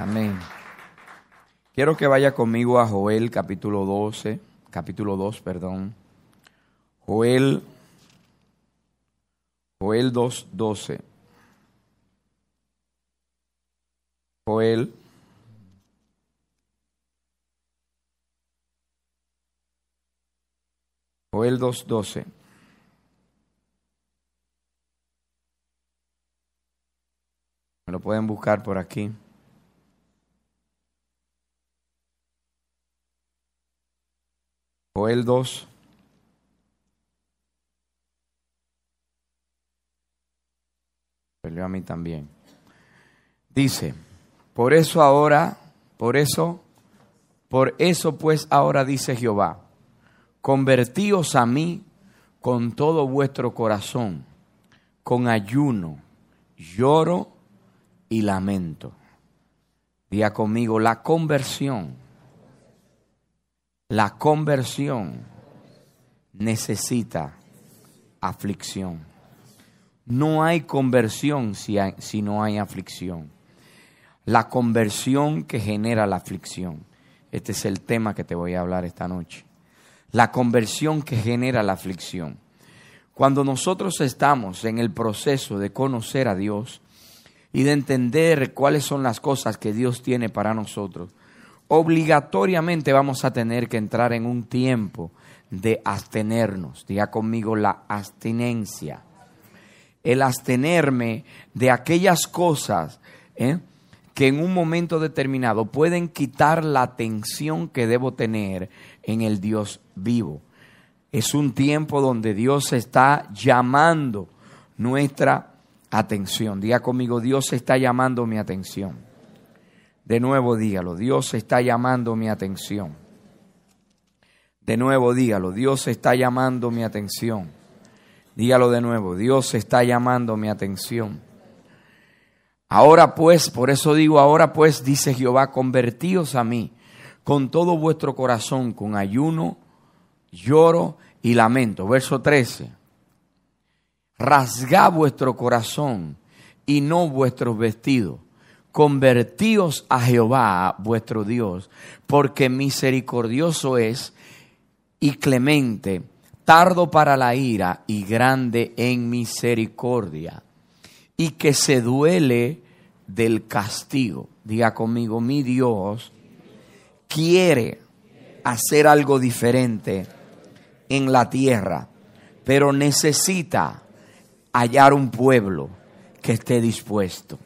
Amén. Quiero que vaya conmigo a Joel capítulo 12, capítulo 2, perdón. Joel, Joel 2, 12. Joel. Joel 2, 12. Me lo pueden buscar por aquí. Joel 2. Peleó a mí también. Dice, por eso ahora, por eso, por eso pues ahora dice Jehová, convertíos a mí con todo vuestro corazón, con ayuno, lloro y lamento. Día conmigo, la conversión la conversión necesita aflicción. No hay conversión si, no hay aflicción. La conversión que genera la aflicción. Este es el tema que te voy a hablar esta noche. La conversión que genera la aflicción. Cuando nosotros estamos en el proceso de conocer a Dios y de entender cuáles son las cosas que Dios tiene para nosotros, obligatoriamente vamos a tener que entrar en un tiempo de abstenernos. Diga conmigo la abstinencia. El abstenerme de aquellas cosas ¿eh? que en un momento determinado pueden quitar la atención que debo tener en el Dios vivo. Es un tiempo donde Dios está llamando nuestra atención. Diga conmigo, Dios está llamando mi atención. De nuevo dígalo, Dios está llamando mi atención. De nuevo dígalo, Dios está llamando mi atención. Dígalo de nuevo, Dios está llamando mi atención. Ahora pues, por eso digo, ahora pues, dice Jehová, convertíos a mí con todo vuestro corazón, con ayuno, lloro y lamento. Verso 13. Rasgad vuestro corazón y no vuestros vestidos convertíos a Jehová vuestro Dios, porque misericordioso es y clemente, tardo para la ira y grande en misericordia, y que se duele del castigo. Diga conmigo, mi Dios quiere hacer algo diferente en la tierra, pero necesita hallar un pueblo que esté dispuesto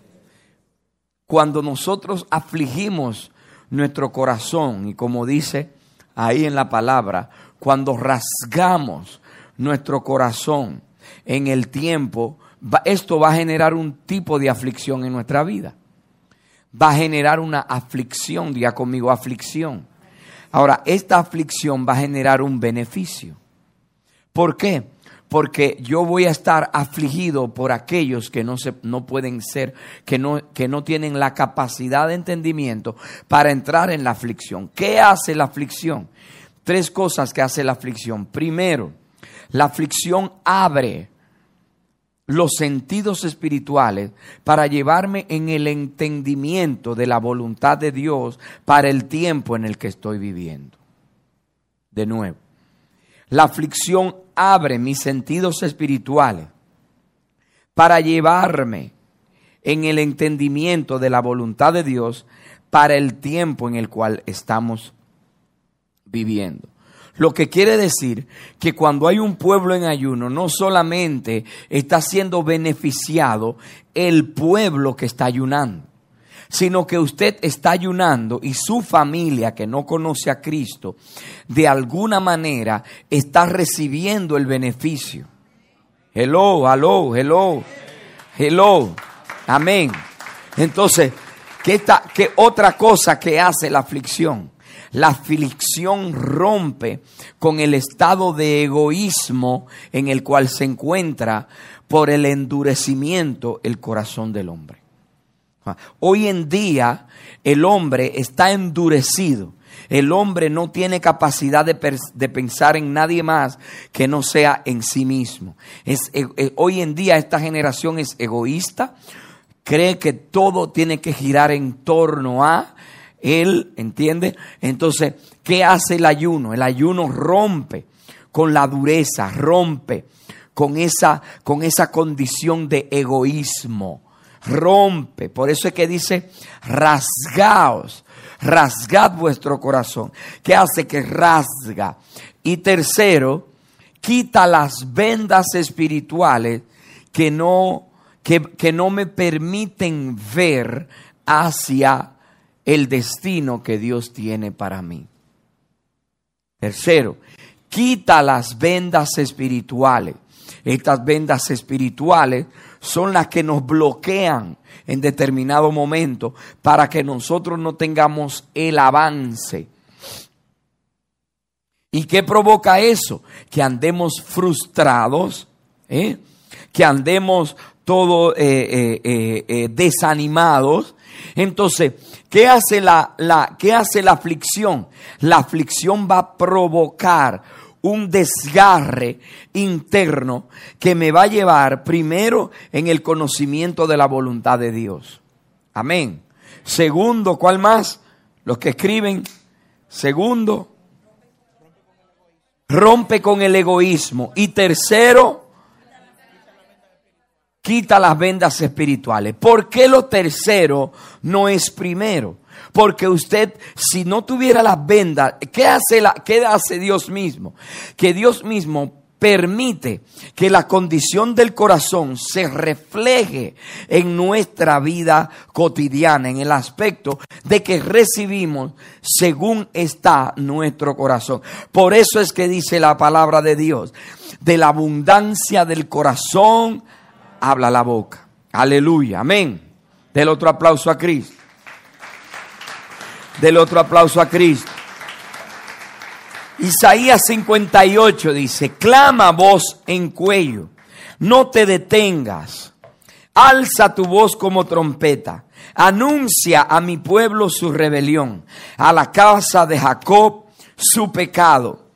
cuando nosotros afligimos nuestro corazón y como dice ahí en la palabra, cuando rasgamos nuestro corazón en el tiempo, esto va a generar un tipo de aflicción en nuestra vida. Va a generar una aflicción, diga conmigo, aflicción. Ahora, esta aflicción va a generar un beneficio. ¿Por qué? Porque yo voy a estar afligido por aquellos que no, se, no pueden ser, que no, que no tienen la capacidad de entendimiento para entrar en la aflicción. ¿Qué hace la aflicción? Tres cosas que hace la aflicción. Primero, la aflicción abre los sentidos espirituales para llevarme en el entendimiento de la voluntad de Dios para el tiempo en el que estoy viviendo. De nuevo, la aflicción abre mis sentidos espirituales para llevarme en el entendimiento de la voluntad de Dios para el tiempo en el cual estamos viviendo. Lo que quiere decir que cuando hay un pueblo en ayuno, no solamente está siendo beneficiado el pueblo que está ayunando, sino que usted está ayunando y su familia que no conoce a Cristo, de alguna manera está recibiendo el beneficio. Hello, hello, hello, hello. Amén. Entonces, ¿qué, ¿qué otra cosa que hace la aflicción? La aflicción rompe con el estado de egoísmo en el cual se encuentra por el endurecimiento el corazón del hombre. Hoy en día el hombre está endurecido. El hombre no tiene capacidad de, pensar en nadie más que no sea en sí mismo. Es, e, e, hoy en día esta generación es egoísta, cree que todo tiene que girar en torno a él, ¿entiende? Entonces, ¿qué hace el ayuno? El ayuno rompe con la dureza, rompe con esa, con esa condición de egoísmo. Rompe. Por eso es que dice, rasgaos, rasgad vuestro corazón. ¿Qué hace que rasga? Y tercero, quita las vendas espirituales que no, que, que no me permiten ver hacia el destino que Dios tiene para mí. Tercero, quita las vendas espirituales. Estas vendas espirituales son las que nos bloquean en determinado momento para que nosotros no tengamos el avance. ¿Y qué provoca eso? Que andemos frustrados, ¿eh? que andemos todo eh, eh, desanimados. Entonces, ¿qué hace la, la, ¿qué hace la aflicción? La aflicción va a provocar un desgarre interno que me va a llevar primero en el conocimiento de la voluntad de Dios. Amén. Segundo, ¿cuál más? Los que escriben. Segundo, rompe con el egoísmo. Y tercero, quita las vendas espirituales. ¿Por qué lo tercero no es primero? Porque usted, si no tuviera las vendas, ¿qué hace, ¿qué hace Dios mismo? Que Dios mismo permite que la condición del corazón se refleje en nuestra vida cotidiana, en el aspecto de que recibimos según está nuestro corazón. Por eso es que dice la palabra de Dios, de la abundancia del corazón habla la boca. Aleluya, amén. Del otro aplauso a Cristo. Del otro aplauso a Cristo. Isaías 58 dice, clama voz en cuello, no te detengas, alza tu voz como trompeta, anuncia a mi pueblo su rebelión, a la casa de Jacob su pecado,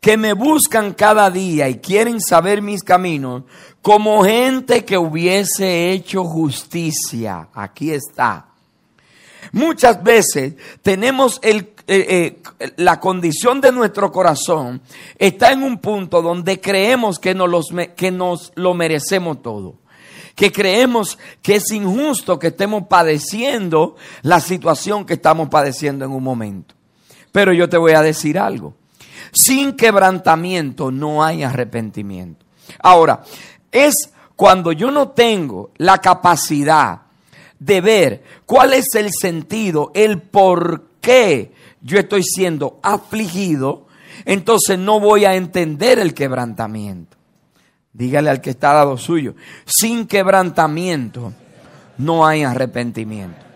que me buscan cada día y quieren saber mis caminos, como gente que hubiese hecho justicia. Aquí está. Muchas veces tenemos el, eh, eh, la condición de nuestro corazón está en un punto donde creemos que nos, que nos lo merecemos todo. Que creemos que es injusto que estemos padeciendo la situación que estamos padeciendo en un momento. Pero yo te voy a decir algo. Sin quebrantamiento no hay arrepentimiento. Ahora, es cuando yo no tengo la capacidad de ver cuál es el sentido, el por qué yo estoy siendo afligido, entonces no voy a entender el quebrantamiento. Dígale al que está al lado suyo, sin quebrantamiento no hay arrepentimiento.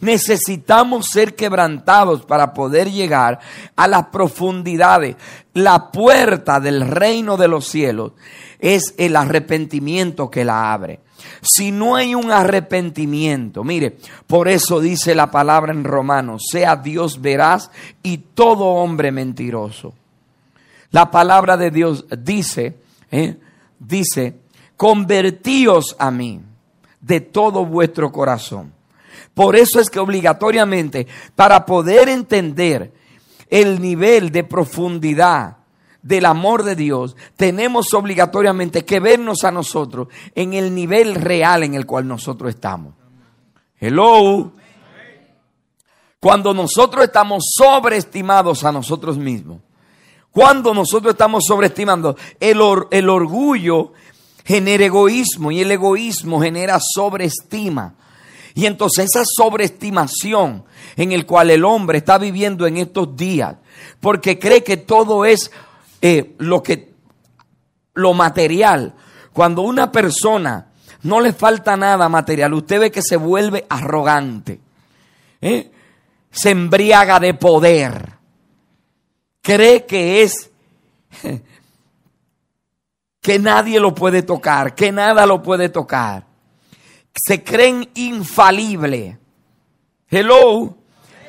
Necesitamos ser quebrantados para poder llegar a las profundidades. La puerta del reino de los cielos es el arrepentimiento que la abre. Si no hay un arrepentimiento, mire, por eso dice la palabra en Romanos, sea Dios veraz y todo hombre mentiroso. La palabra de Dios dice, ¿eh? dice, convertíos a mí de todo vuestro corazón. Por eso es que obligatoriamente, para poder entender el nivel de profundidad del amor de Dios, tenemos obligatoriamente que vernos a nosotros en el nivel real en el cual nosotros estamos. Hello. Cuando nosotros estamos sobreestimados a nosotros mismos, cuando nosotros estamos sobreestimando, el, el orgullo genera egoísmo y el egoísmo genera sobreestima. Y entonces esa sobreestimación en el cual el hombre está viviendo en estos días, porque cree que todo es eh, lo que lo material. Cuando una persona no le falta nada material, usted ve que se vuelve arrogante, ¿eh? se embriaga de poder, cree que es que nadie lo puede tocar, que nada lo puede tocar. Se creen infalible. Hello.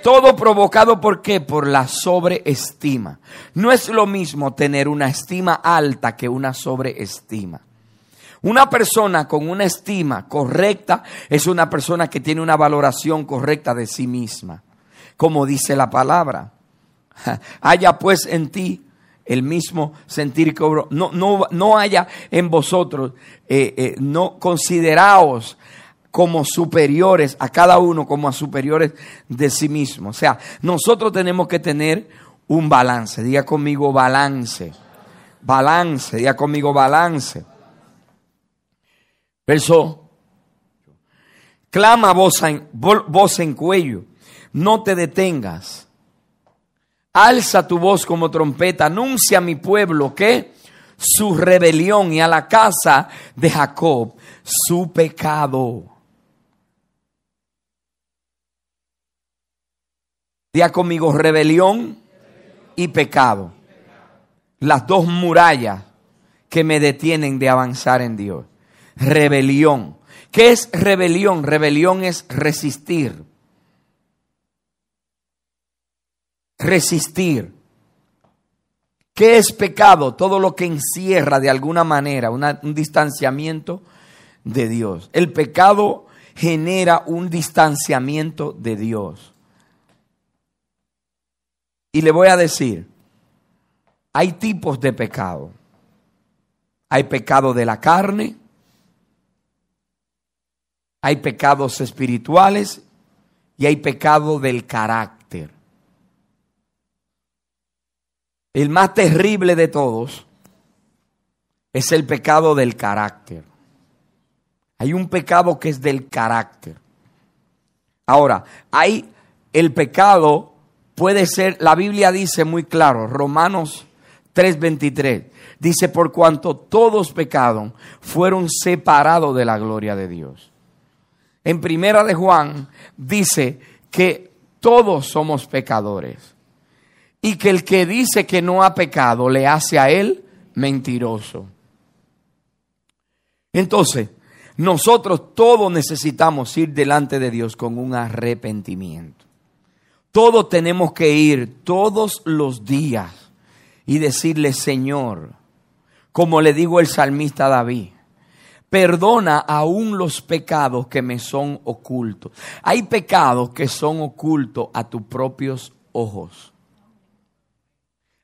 Todo provocado por qué? Por la sobreestima. No es lo mismo tener una estima alta que una sobreestima. Una persona con una estima correcta es una persona que tiene una valoración correcta de sí misma, como dice la palabra. Haya pues en ti el mismo sentir que No, no, no haya en vosotros, eh, eh, no consideraos como superiores a cada uno, como a superiores de sí mismo. O sea, nosotros tenemos que tener un balance. Diga conmigo balance. Balance, diga conmigo balance. Verso. Clama voz en, voz en cuello. No te detengas. Alza tu voz como trompeta. Anuncia a mi pueblo que su rebelión y a la casa de Jacob su pecado. Día conmigo rebelión y pecado. Las dos murallas que me detienen de avanzar en Dios. Rebelión. ¿Qué es rebelión? Rebelión es resistir. Resistir. ¿Qué es pecado? Todo lo que encierra de alguna manera un distanciamiento de Dios. El pecado genera un distanciamiento de Dios. Y le voy a decir, hay tipos de pecado. Hay pecado de la carne, hay pecados espirituales y hay pecado del carácter. El más terrible de todos es el pecado del carácter. Hay un pecado que es del carácter. Ahora, hay el pecado puede ser, la Biblia dice muy claro, Romanos 3:23, dice, por cuanto todos pecaron, fueron separados de la gloria de Dios. En primera de Juan dice que todos somos pecadores y que el que dice que no ha pecado le hace a él mentiroso. Entonces, nosotros todos necesitamos ir delante de Dios con un arrepentimiento. Todos tenemos que ir todos los días y decirle, Señor, como le digo el salmista David, perdona aún los pecados que me son ocultos. Hay pecados que son ocultos a tus propios ojos.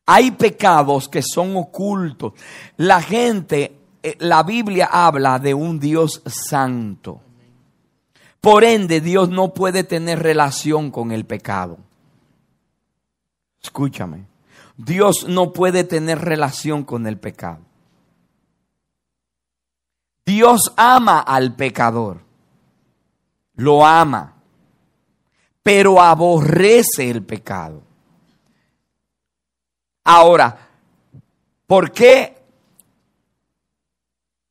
Hay pecados que son ocultos. La gente, eh, la Biblia habla de un Dios santo. Por ende, Dios no puede tener relación con el pecado. Escúchame. Dios no puede tener relación con el pecado. Dios ama al pecador. Lo ama. Pero aborrece el pecado. Ahora, ¿por qué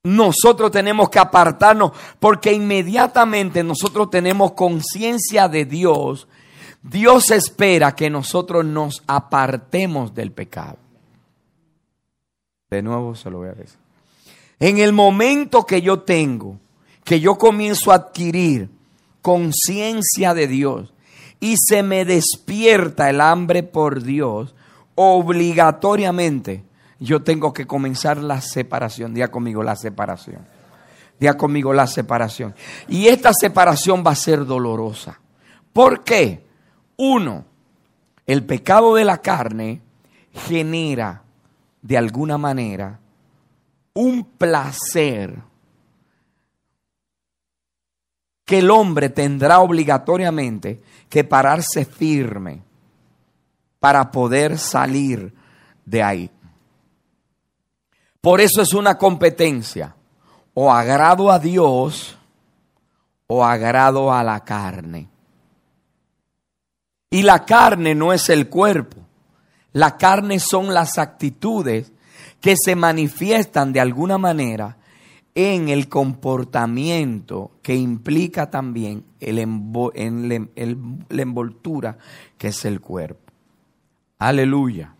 nosotros tenemos que apartarnos porque inmediatamente nosotros tenemos conciencia de Dios. Dios espera que nosotros nos apartemos del pecado. De nuevo se lo voy a decir. En el momento que yo tengo, que yo comienzo a adquirir conciencia de Dios y se me despierta el hambre por Dios, obligatoriamente yo tengo que comenzar la separación. Día conmigo la separación. Día conmigo la separación. Y esta separación va a ser dolorosa. ¿Por qué? Uno, el pecado de la carne genera de alguna manera un placer que el hombre tendrá obligatoriamente que pararse firme para poder salir de ahí. Por eso es una competencia. O agrado a Dios o agrado a la carne. Y la carne no es el cuerpo. La carne son las actitudes que se manifiestan de alguna manera en el comportamiento que implica también el en la envoltura que es el cuerpo. Aleluya.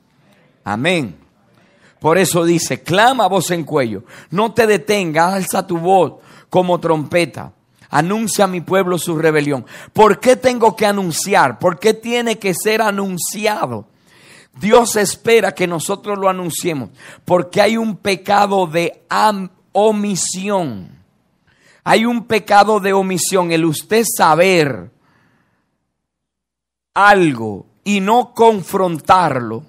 Amén. Por eso dice, clama voz en cuello, no te detengas, alza tu voz como trompeta. Anuncia a mi pueblo su rebelión. ¿Por qué tengo que anunciar? ¿Por qué tiene que ser anunciado? Dios espera que nosotros lo anunciemos porque hay un pecado de omisión. Hay un pecado de omisión, el usted saber algo y no confrontarlo,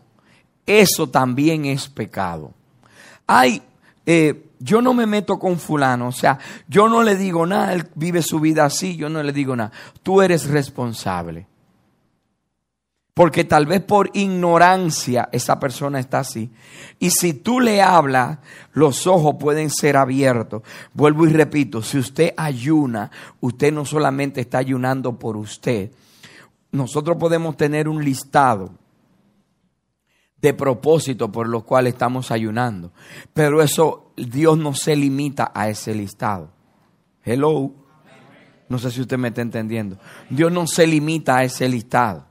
eso también es pecado. Hay, eh, yo no me meto con fulano, o sea, yo no le digo nada, él vive su vida así, yo no le digo nada. Tú eres responsable. Porque tal vez por ignorancia esa persona está así. Y si tú le hablas, los ojos pueden ser abiertos. Vuelvo y repito, si usted ayuna, usted no solamente está ayunando por usted. Nosotros podemos tener un listado de propósito por los cuales estamos ayunando. Pero eso, Dios no se limita a ese listado. Hello. No sé si usted me está entendiendo. Dios no se limita a ese listado.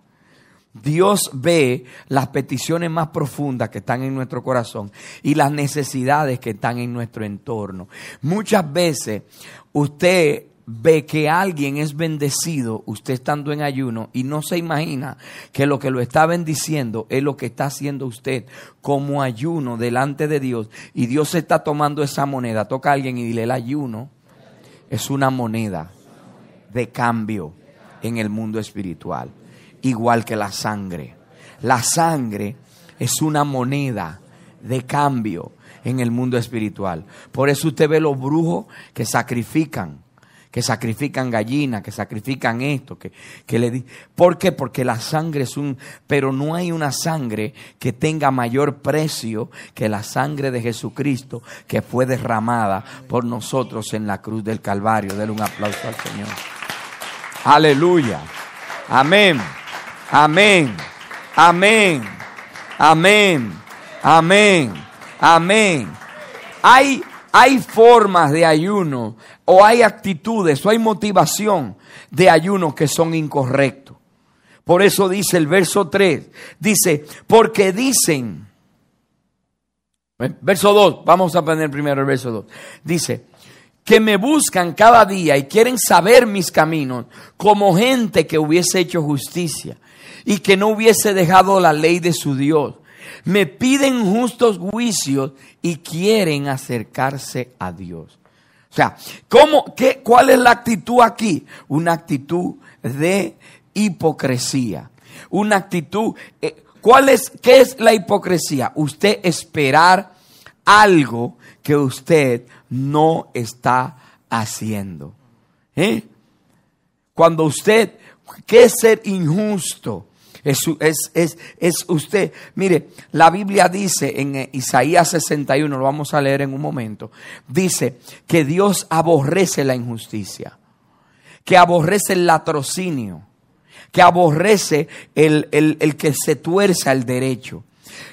Dios ve las peticiones más profundas que están en nuestro corazón y las necesidades que están en nuestro entorno. Muchas veces usted ve que alguien es bendecido, usted estando en ayuno, y no se imagina que lo que lo está bendiciendo es lo que está haciendo usted como ayuno delante de Dios, y Dios está tomando esa moneda, toca a alguien y dile, el ayuno es una moneda de cambio en el mundo espiritual igual que la sangre. La sangre es una moneda de cambio en el mundo espiritual. Por eso usted ve los brujos que sacrifican, que sacrifican gallinas, que sacrifican esto, que, que le ¿Por qué? Porque la sangre es un, pero no hay una sangre que tenga mayor precio que la sangre de Jesucristo que fue derramada por nosotros en la cruz del Calvario. Denle un aplauso al Señor. Aleluya. Amén. Amén. Amén. Amén. Amén. Amén. Hay, hay formas de ayuno o hay actitudes o hay motivación de ayuno que son incorrectos. Por eso dice el verso 3, dice, porque dicen, verso 2, vamos a poner primero el verso 2, dice, que me buscan cada día y quieren saber mis caminos como gente que hubiese hecho justicia y que no hubiese dejado la ley de su Dios. Me piden justos juicios y quieren acercarse a Dios. O sea, ¿cómo, qué, ¿cuál es la actitud aquí? Una actitud de hipocresía. Una actitud, eh, ¿cuál es, qué es la hipocresía? Usted esperar algo que usted no está haciendo. ¿Eh? Cuando usted, ¿qué es ser injusto? Es, usted. Mire, la Biblia dice en eh, Isaías 61, lo vamos a leer en un momento, dice que Dios aborrece la injusticia, que aborrece el latrocinio, que aborrece el, el que se tuerza el derecho.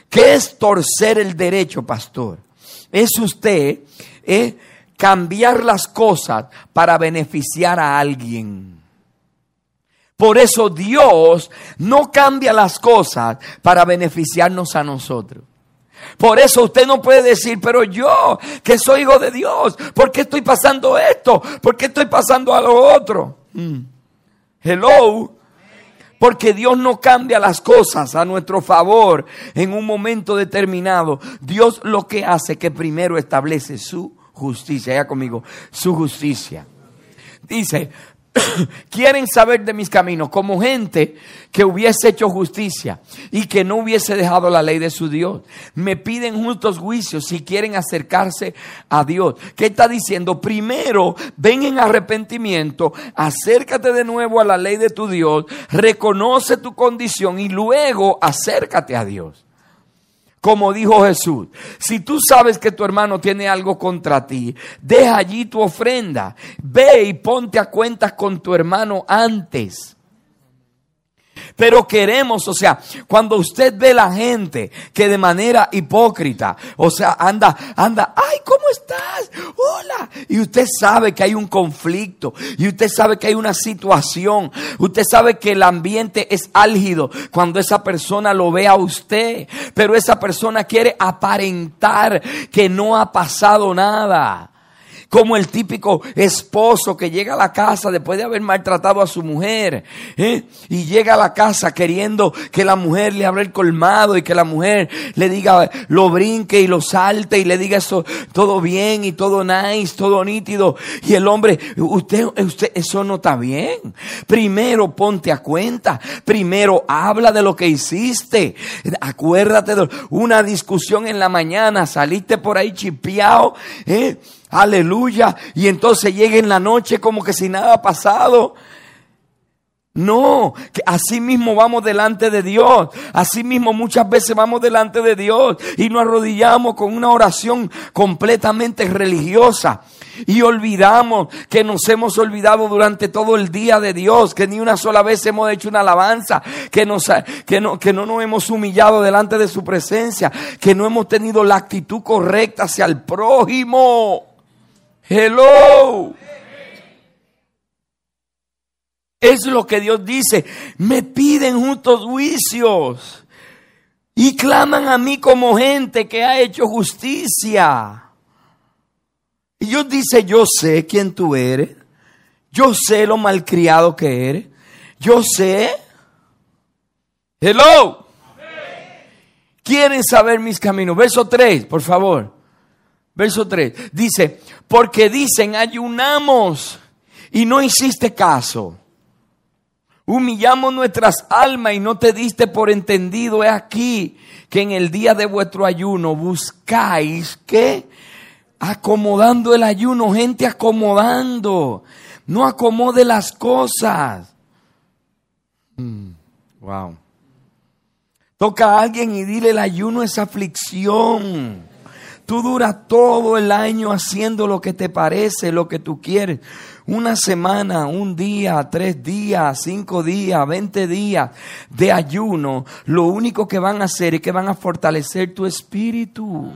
¿Qué es torcer el derecho, pastor? Es usted eh, cambiar las cosas para beneficiar a alguien. Por eso Dios no cambia las cosas para beneficiarnos a nosotros. Por eso usted no puede decir, pero yo que soy hijo de Dios, ¿por qué estoy pasando esto? ¿Por qué estoy pasando a lo otro? Mm. Hello. Porque Dios no cambia las cosas a nuestro favor en un momento determinado. Dios lo que hace es que primero establece su justicia. Ya conmigo, su justicia. Dice, quieren saber de mis caminos como gente que hubiese hecho justicia y que no hubiese dejado la ley de su Dios. Me piden justos juicios si quieren acercarse a Dios. ¿Qué está diciendo? Primero, ven en arrepentimiento, acércate de nuevo a la ley de tu Dios, reconoce tu condición y luego acércate a Dios. Como dijo Jesús, si tú sabes que tu hermano tiene algo contra ti, deja allí tu ofrenda. Ve y ponte a cuentas con tu hermano antes pero queremos, o sea, cuando usted ve la gente que de manera hipócrita, o sea, anda, anda, ay, ¿cómo estás? Hola. Y usted sabe que hay un conflicto, y usted sabe que hay una situación, usted sabe que el ambiente es álgido cuando esa persona lo ve a usted, pero esa persona quiere aparentar que no ha pasado nada. Como el típico esposo que llega a la casa después de haber maltratado a su mujer ¿eh? y llega a la casa queriendo que la mujer le abra el colmado y que la mujer le diga, lo brinque y lo salte y le diga eso todo bien y todo nice, todo nítido. Y el hombre, usted, usted, eso no está bien. Primero ponte a cuenta, primero habla de lo que hiciste. Acuérdate de una discusión en la mañana, saliste por ahí chipeado, ¿eh? Aleluya, y entonces llega en la noche como que si nada ha pasado. No, que así mismo vamos delante de Dios. Así mismo muchas veces vamos delante de Dios y nos arrodillamos con una oración completamente religiosa. Y olvidamos que nos hemos olvidado durante todo el día de Dios, que ni una sola vez hemos hecho una alabanza, que, nos, que, no, que no nos hemos humillado delante de su presencia, que no hemos tenido la actitud correcta hacia el prójimo. Hello. Es lo que Dios dice. Me piden justos juicios y claman a mí como gente que ha hecho justicia. Y Dios dice, yo sé quién tú eres. Yo sé lo malcriado que eres. Yo sé. Hello. ¿Quieren saber mis caminos? Verso 3, por favor. Verso 3. Dice, porque dicen, ayunamos y no hiciste caso. Humillamos nuestras almas y no te diste por entendido. He aquí que en el día de vuestro ayuno buscáis que acomodando el ayuno, gente acomodando. No acomode las cosas. Mm, wow. Toca a alguien y dile el ayuno es aflicción. Tú duras todo el año haciendo lo que te parece, lo que tú quieres una semana, un día, tres días, cinco días, veinte días de ayuno, lo único que van a hacer es que van a fortalecer tu espíritu.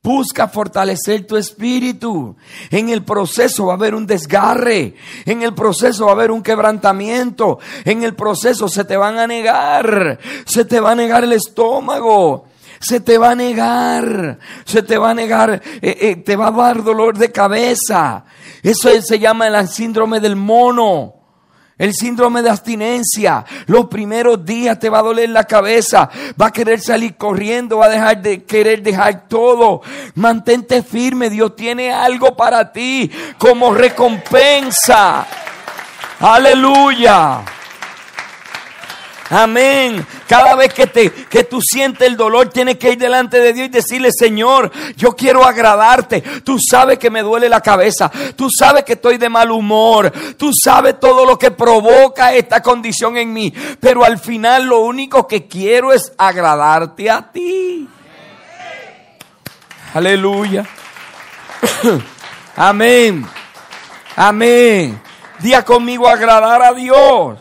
Busca fortalecer tu espíritu. En el proceso va a haber un desgarre. En el proceso va a haber un quebrantamiento. En el proceso se te van a negar. Se te va a negar el estómago se te va a negar, se te va a negar, eh, eh, te va a dar dolor de cabeza. Eso se llama el síndrome del mono. El síndrome de abstinencia. Los primeros días te va a doler la cabeza. Va a querer salir corriendo. Va a dejar de querer dejar todo. Mantente firme. Dios tiene algo para ti como recompensa. Aleluya. Amén. Cada vez que, te, que tú sientes el dolor, tienes que ir delante de Dios y decirle, Señor, yo quiero agradarte. Tú sabes que me duele la cabeza. Tú sabes que estoy de mal humor. Tú sabes todo lo que provoca esta condición en mí. Pero al final lo único que quiero es agradarte a ti. Aleluya. Amén. Amén. Día conmigo agradar a Dios.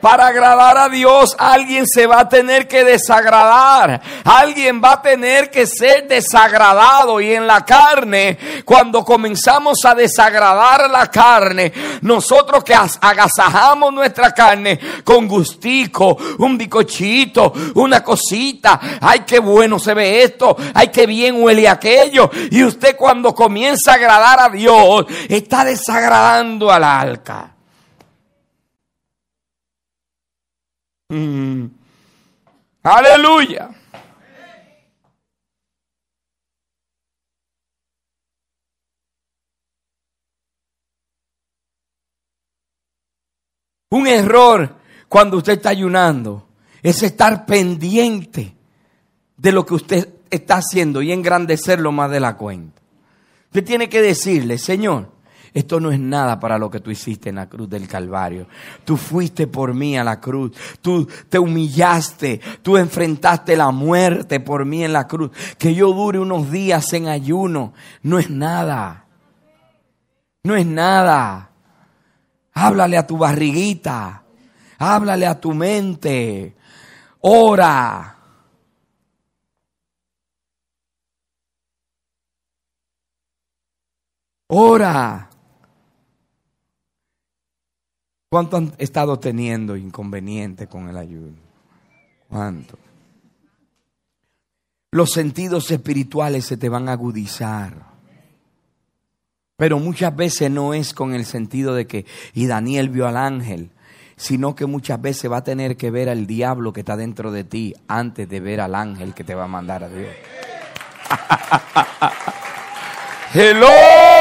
Para agradar a Dios, alguien se va a tener que desagradar. Alguien va a tener que ser desagradado. Y en la carne, cuando comenzamos a desagradar la carne, nosotros que agasajamos nuestra carne con gustico, un bicochito, una cosita. Ay, qué bueno se ve esto. Ay, qué bien huele aquello. Y usted cuando comienza a agradar a Dios, está desagradando al alca. Mm. Aleluya. Un error cuando usted está ayunando es estar pendiente de lo que usted está haciendo y engrandecerlo más de la cuenta. Usted tiene que decirle, Señor, esto no es nada para lo que tú hiciste en la cruz del Calvario. Tú fuiste por mí a la cruz. Tú te humillaste. Tú enfrentaste la muerte por mí en la cruz. Que yo dure unos días en ayuno. No es nada. No es nada. Háblale a tu barriguita. Háblale a tu mente. Ora. Ora. ¿Cuánto han estado teniendo inconveniente con el ayuno? ¿Cuánto? Los sentidos espirituales se te van a agudizar. Pero muchas veces no es con el sentido de que, y Daniel vio al ángel, sino que muchas veces va a tener que ver al diablo que está dentro de ti antes de ver al ángel que te va a mandar a Dios. Hello.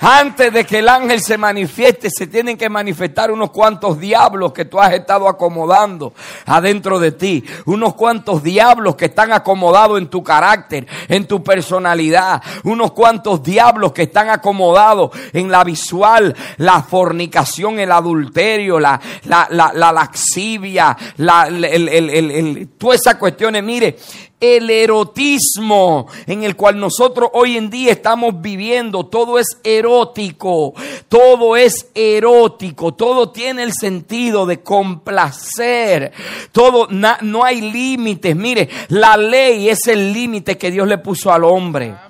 Antes de que el ángel se manifieste, se tienen que manifestar unos cuantos diablos que tú has estado acomodando adentro de ti. Unos cuantos diablos que están acomodados en tu carácter, en tu personalidad. Unos cuantos diablos que están acomodados en la visual, la fornicación, el adulterio, la, la, la, la laxivia, la, el, el, el, todas esas cuestiones. Mire, el erotismo en el cual nosotros hoy en día estamos viviendo. Todo es erótico, todo es erótico, todo tiene el sentido de complacer, todo, no hay límites. Mire, la ley es el límite que Dios le puso al hombre.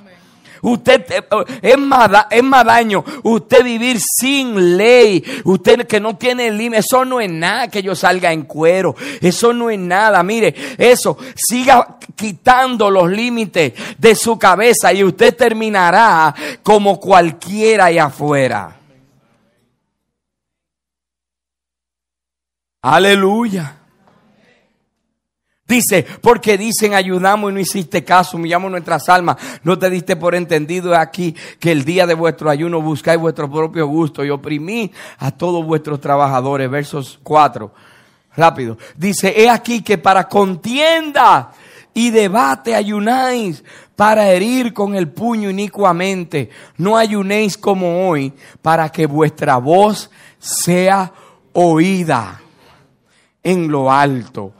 Usted eh, es más, es más daño usted vivir sin ley. Usted que no tiene límite. Eso no es nada que yo salga en cuero. Eso no es nada. Mire, eso. Siga quitando los límites de su cabeza y usted terminará como cualquiera allá afuera. Aleluya. Dice, porque dicen ayudamos y no hiciste caso, humillamos nuestras almas, no te diste por entendido aquí que el día de vuestro ayuno buscáis vuestro propio gusto y oprimí a todos vuestros trabajadores. Versos 4, rápido. Dice, he aquí que para contienda y debate ayunáis para herir con el puño inicuamente. No ayunéis como hoy para que vuestra voz sea oída en lo alto.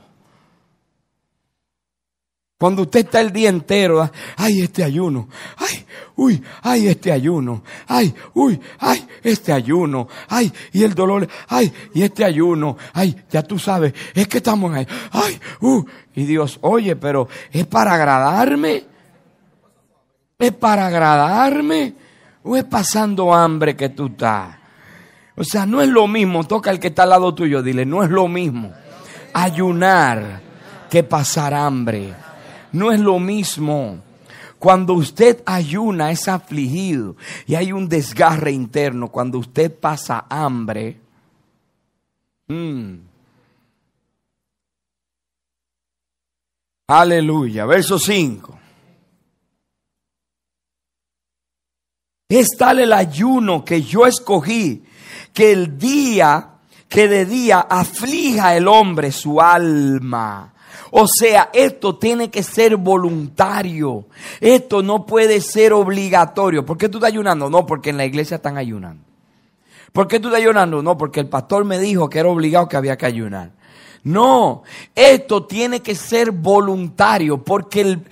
Cuando usted está el día entero, ay, este ayuno, ay, uy, ay, este ayuno, ay, uy, ay, este ayuno, ay, y el dolor, ay, y este ayuno, ay, ya tú sabes, es que estamos ahí, ay, uh, y Dios, oye, pero es para agradarme, es para agradarme, o es pasando hambre que tú estás. O sea, no es lo mismo, toca el que está al lado tuyo, dile, no es lo mismo ayunar que pasar hambre no es lo mismo. Cuando usted ayuna es afligido y hay un desgarre interno. Cuando usted pasa hambre, mm. aleluya. Verso 5. Es tal el ayuno que yo escogí que el día que de día aflija el hombre su alma o sea, esto tiene que ser voluntario. Esto no puede ser obligatorio. ¿Por qué tú estás ayunando? No, porque en la iglesia están ayunando. ¿Por qué tú estás ayunando? No, porque el pastor me dijo que era obligado que había que ayunar. No, esto tiene que ser voluntario, porque el,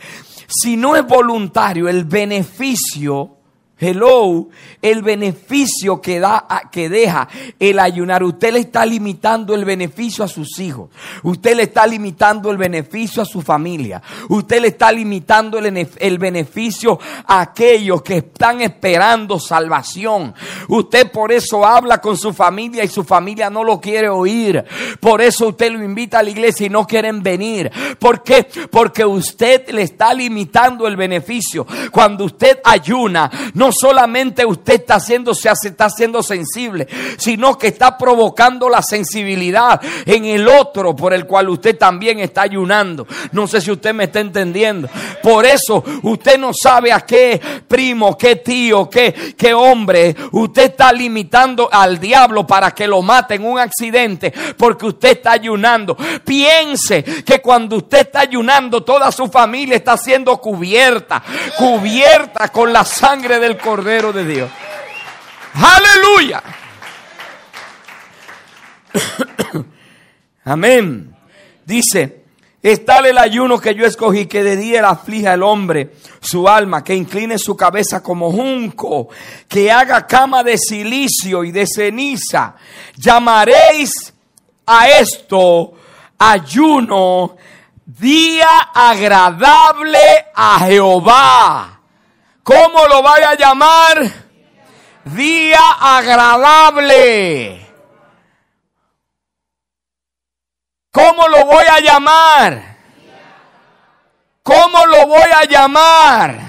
si no es voluntario, el beneficio Hello, el beneficio que da, que deja el ayunar. Usted le está limitando el beneficio a sus hijos. Usted le está limitando el beneficio a su familia. Usted le está limitando el, beneficio a aquellos que están esperando salvación. Usted por eso habla con su familia y su familia no lo quiere oír. Por eso usted lo invita a la iglesia y no quieren venir. ¿Por qué? Porque usted le está limitando el beneficio. Cuando usted ayuna, no solamente usted está haciéndose, está haciendo sensible, sino que está provocando la sensibilidad en el otro por el cual usted también está ayunando. No sé si usted me está entendiendo. Por eso usted no sabe a qué primo, qué tío, qué, qué hombre usted está limitando al diablo para que lo mate en un accidente porque usted está ayunando. Piense que cuando usted está ayunando toda su familia está siendo cubierta, cubierta con la sangre del Cordero de Dios. Aleluya. Amén. Dice, está el ayuno que yo escogí, que de día aflija el hombre su alma, que incline su cabeza como junco, que haga cama de silicio y de ceniza. Llamaréis a esto ayuno, día agradable a Jehová. ¿Cómo lo vaya a llamar? Día agradable. ¿Cómo lo voy a llamar? ¿Cómo lo voy a llamar.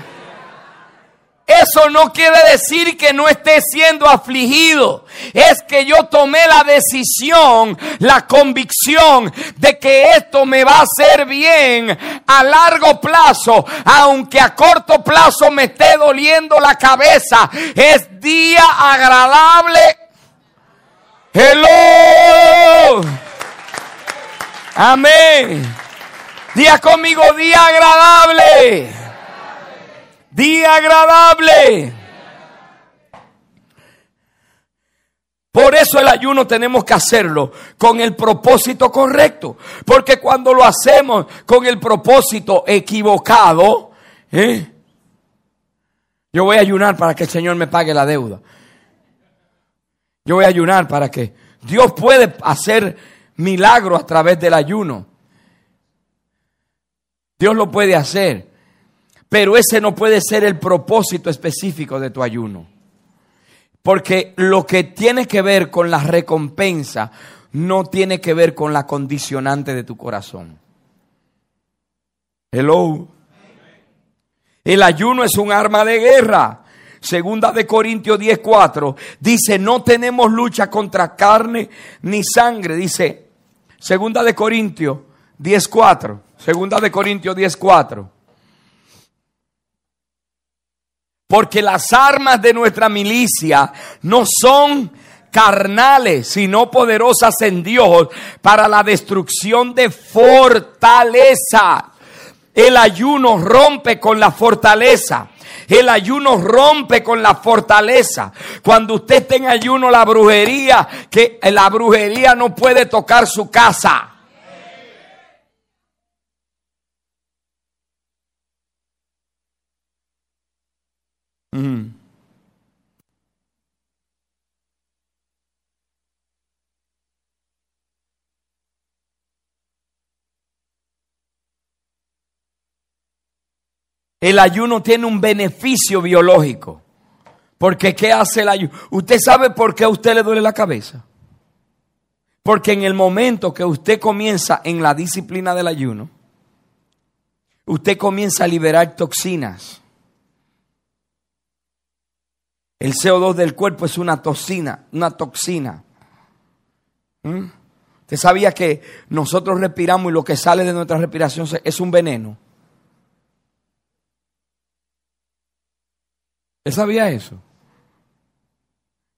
Eso no quiere decir que no esté siendo afligido. Es que yo tomé la decisión, la convicción de que esto me va a hacer bien a largo plazo, aunque a corto plazo me esté doliendo la cabeza. Es día agradable. Hello. Amén. Día conmigo, día agradable. Día agradable. Por eso el ayuno tenemos que hacerlo con el propósito correcto. Porque cuando lo hacemos con el propósito equivocado, ¿eh? yo voy a ayunar para que el Señor me pague la deuda. Yo voy a ayunar para que Dios puede hacer milagros a través del ayuno. Dios lo puede hacer. Pero ese no puede ser el propósito específico de tu ayuno. Porque lo que tiene que ver con la recompensa no tiene que ver con la condicionante de tu corazón. Hello. El ayuno es un arma de guerra. Segunda de Corintios 10:4 dice, "No tenemos lucha contra carne ni sangre", dice Segunda de Corintios 10:4. Segunda de Corintios 10:4. Porque las armas de nuestra milicia no son carnales, sino poderosas en Dios para la destrucción de fortaleza. El ayuno rompe con la fortaleza. El ayuno rompe con la fortaleza. Cuando usted está en ayuno, la brujería, que la brujería no puede tocar su casa. El ayuno tiene un beneficio biológico. Porque ¿qué hace el ayuno? ¿Usted sabe por qué a usted le duele la cabeza? Porque en el momento que usted comienza en la disciplina del ayuno, usted comienza a liberar toxinas. El CO2 del cuerpo es una toxina, una toxina. ¿Mm? ¿Usted sabía que nosotros respiramos y lo que sale de nuestra respiración es un veneno? ¿Usted sabía eso?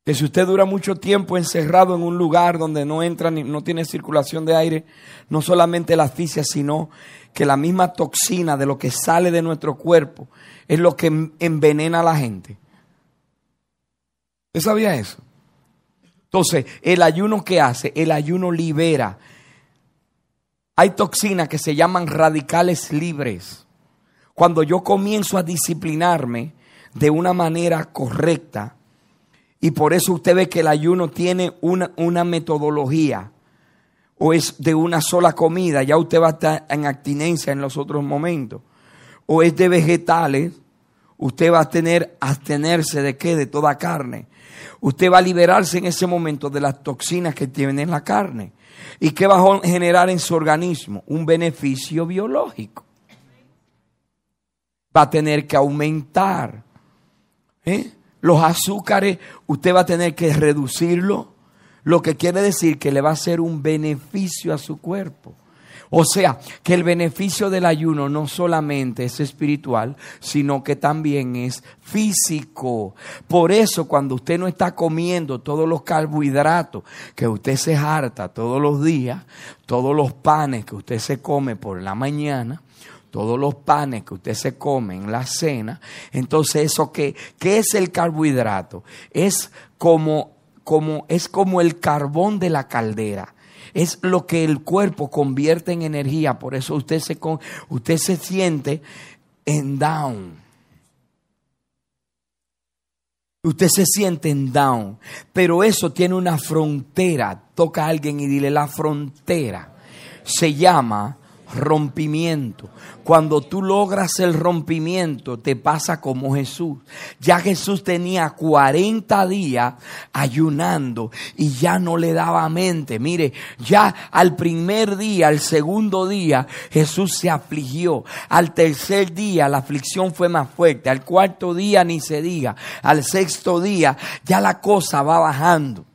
Que si usted dura mucho tiempo encerrado en un lugar donde no entra ni no tiene circulación de aire, no solamente la asfixia, sino que la misma toxina de lo que sale de nuestro cuerpo es lo que envenena a la gente. ¿Usted sabía eso? Entonces, el ayuno que hace, el ayuno libera. Hay toxinas que se llaman radicales libres. Cuando yo comienzo a disciplinarme de una manera correcta, y por eso usted ve que el ayuno tiene una, una metodología, o es de una sola comida, ya usted va a estar en abstinencia en los otros momentos, o es de vegetales, usted va a tener abstenerse de qué? De toda carne usted va a liberarse en ese momento de las toxinas que tiene en la carne. ¿Y qué va a generar en su organismo? Un beneficio biológico. Va a tener que aumentar. ¿eh? Los azúcares, usted va a tener que reducirlo. Lo que quiere decir que le va a hacer un beneficio a su cuerpo. O sea, que el beneficio del ayuno no solamente es espiritual, sino que también es físico. Por eso cuando usted no está comiendo todos los carbohidratos que usted se harta todos los días, todos los panes que usted se come por la mañana, todos los panes que usted se come en la cena, entonces eso qué, ¿qué es el carbohidrato? Es como, como, es como el carbón de la caldera es lo que el cuerpo convierte en energía. Por eso usted se, usted se siente en down. Usted se siente en down. Pero eso tiene una frontera. Toca a alguien y dile la frontera. Se llama rompimiento. Cuando tú logras el rompimiento, te pasa como Jesús. Ya Jesús tenía 40 días ayunando y ya no le daba mente. Mire, ya al primer día, al segundo día, Jesús se afligió. Al tercer día, la aflicción fue más fuerte. Al cuarto día, ni se diga. Al sexto día, ya la cosa va bajando.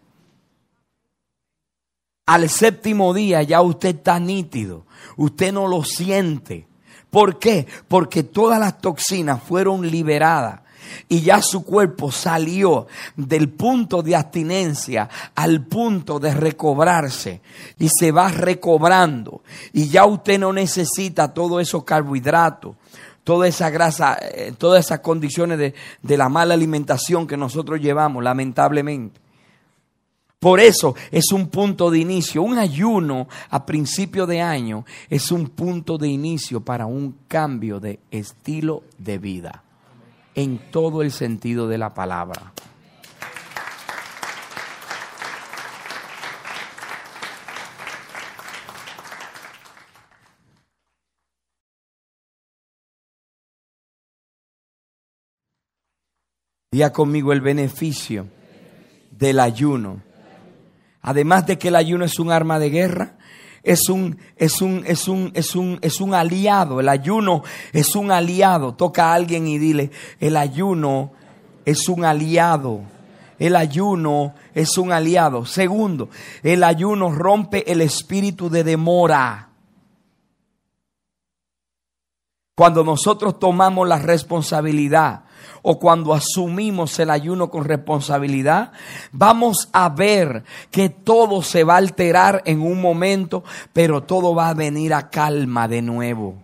Al séptimo día ya usted está nítido, usted no lo siente. ¿Por qué? Porque todas las toxinas fueron liberadas y ya su cuerpo salió del punto de abstinencia al punto de recobrarse y se va recobrando y ya usted no necesita todos esos carbohidratos toda esa grasa, eh, todas esas condiciones de, de la mala alimentación que nosotros llevamos, lamentablemente. Por eso es un punto de inicio. Un ayuno a principio de año es un punto de inicio para un cambio de estilo de vida. En todo el sentido de la palabra. Día conmigo el beneficio del ayuno además de que el ayuno es un arma de guerra, es un, es un, es un, es un, es un aliado. El ayuno es un aliado. Toca a alguien y dile, el ayuno es un aliado. El ayuno es un aliado. Segundo, el ayuno rompe el espíritu de demora. Cuando nosotros tomamos la responsabilidad o cuando asumimos el ayuno con responsabilidad, vamos a ver que todo se va a alterar en un momento, pero todo va a venir a calma de nuevo.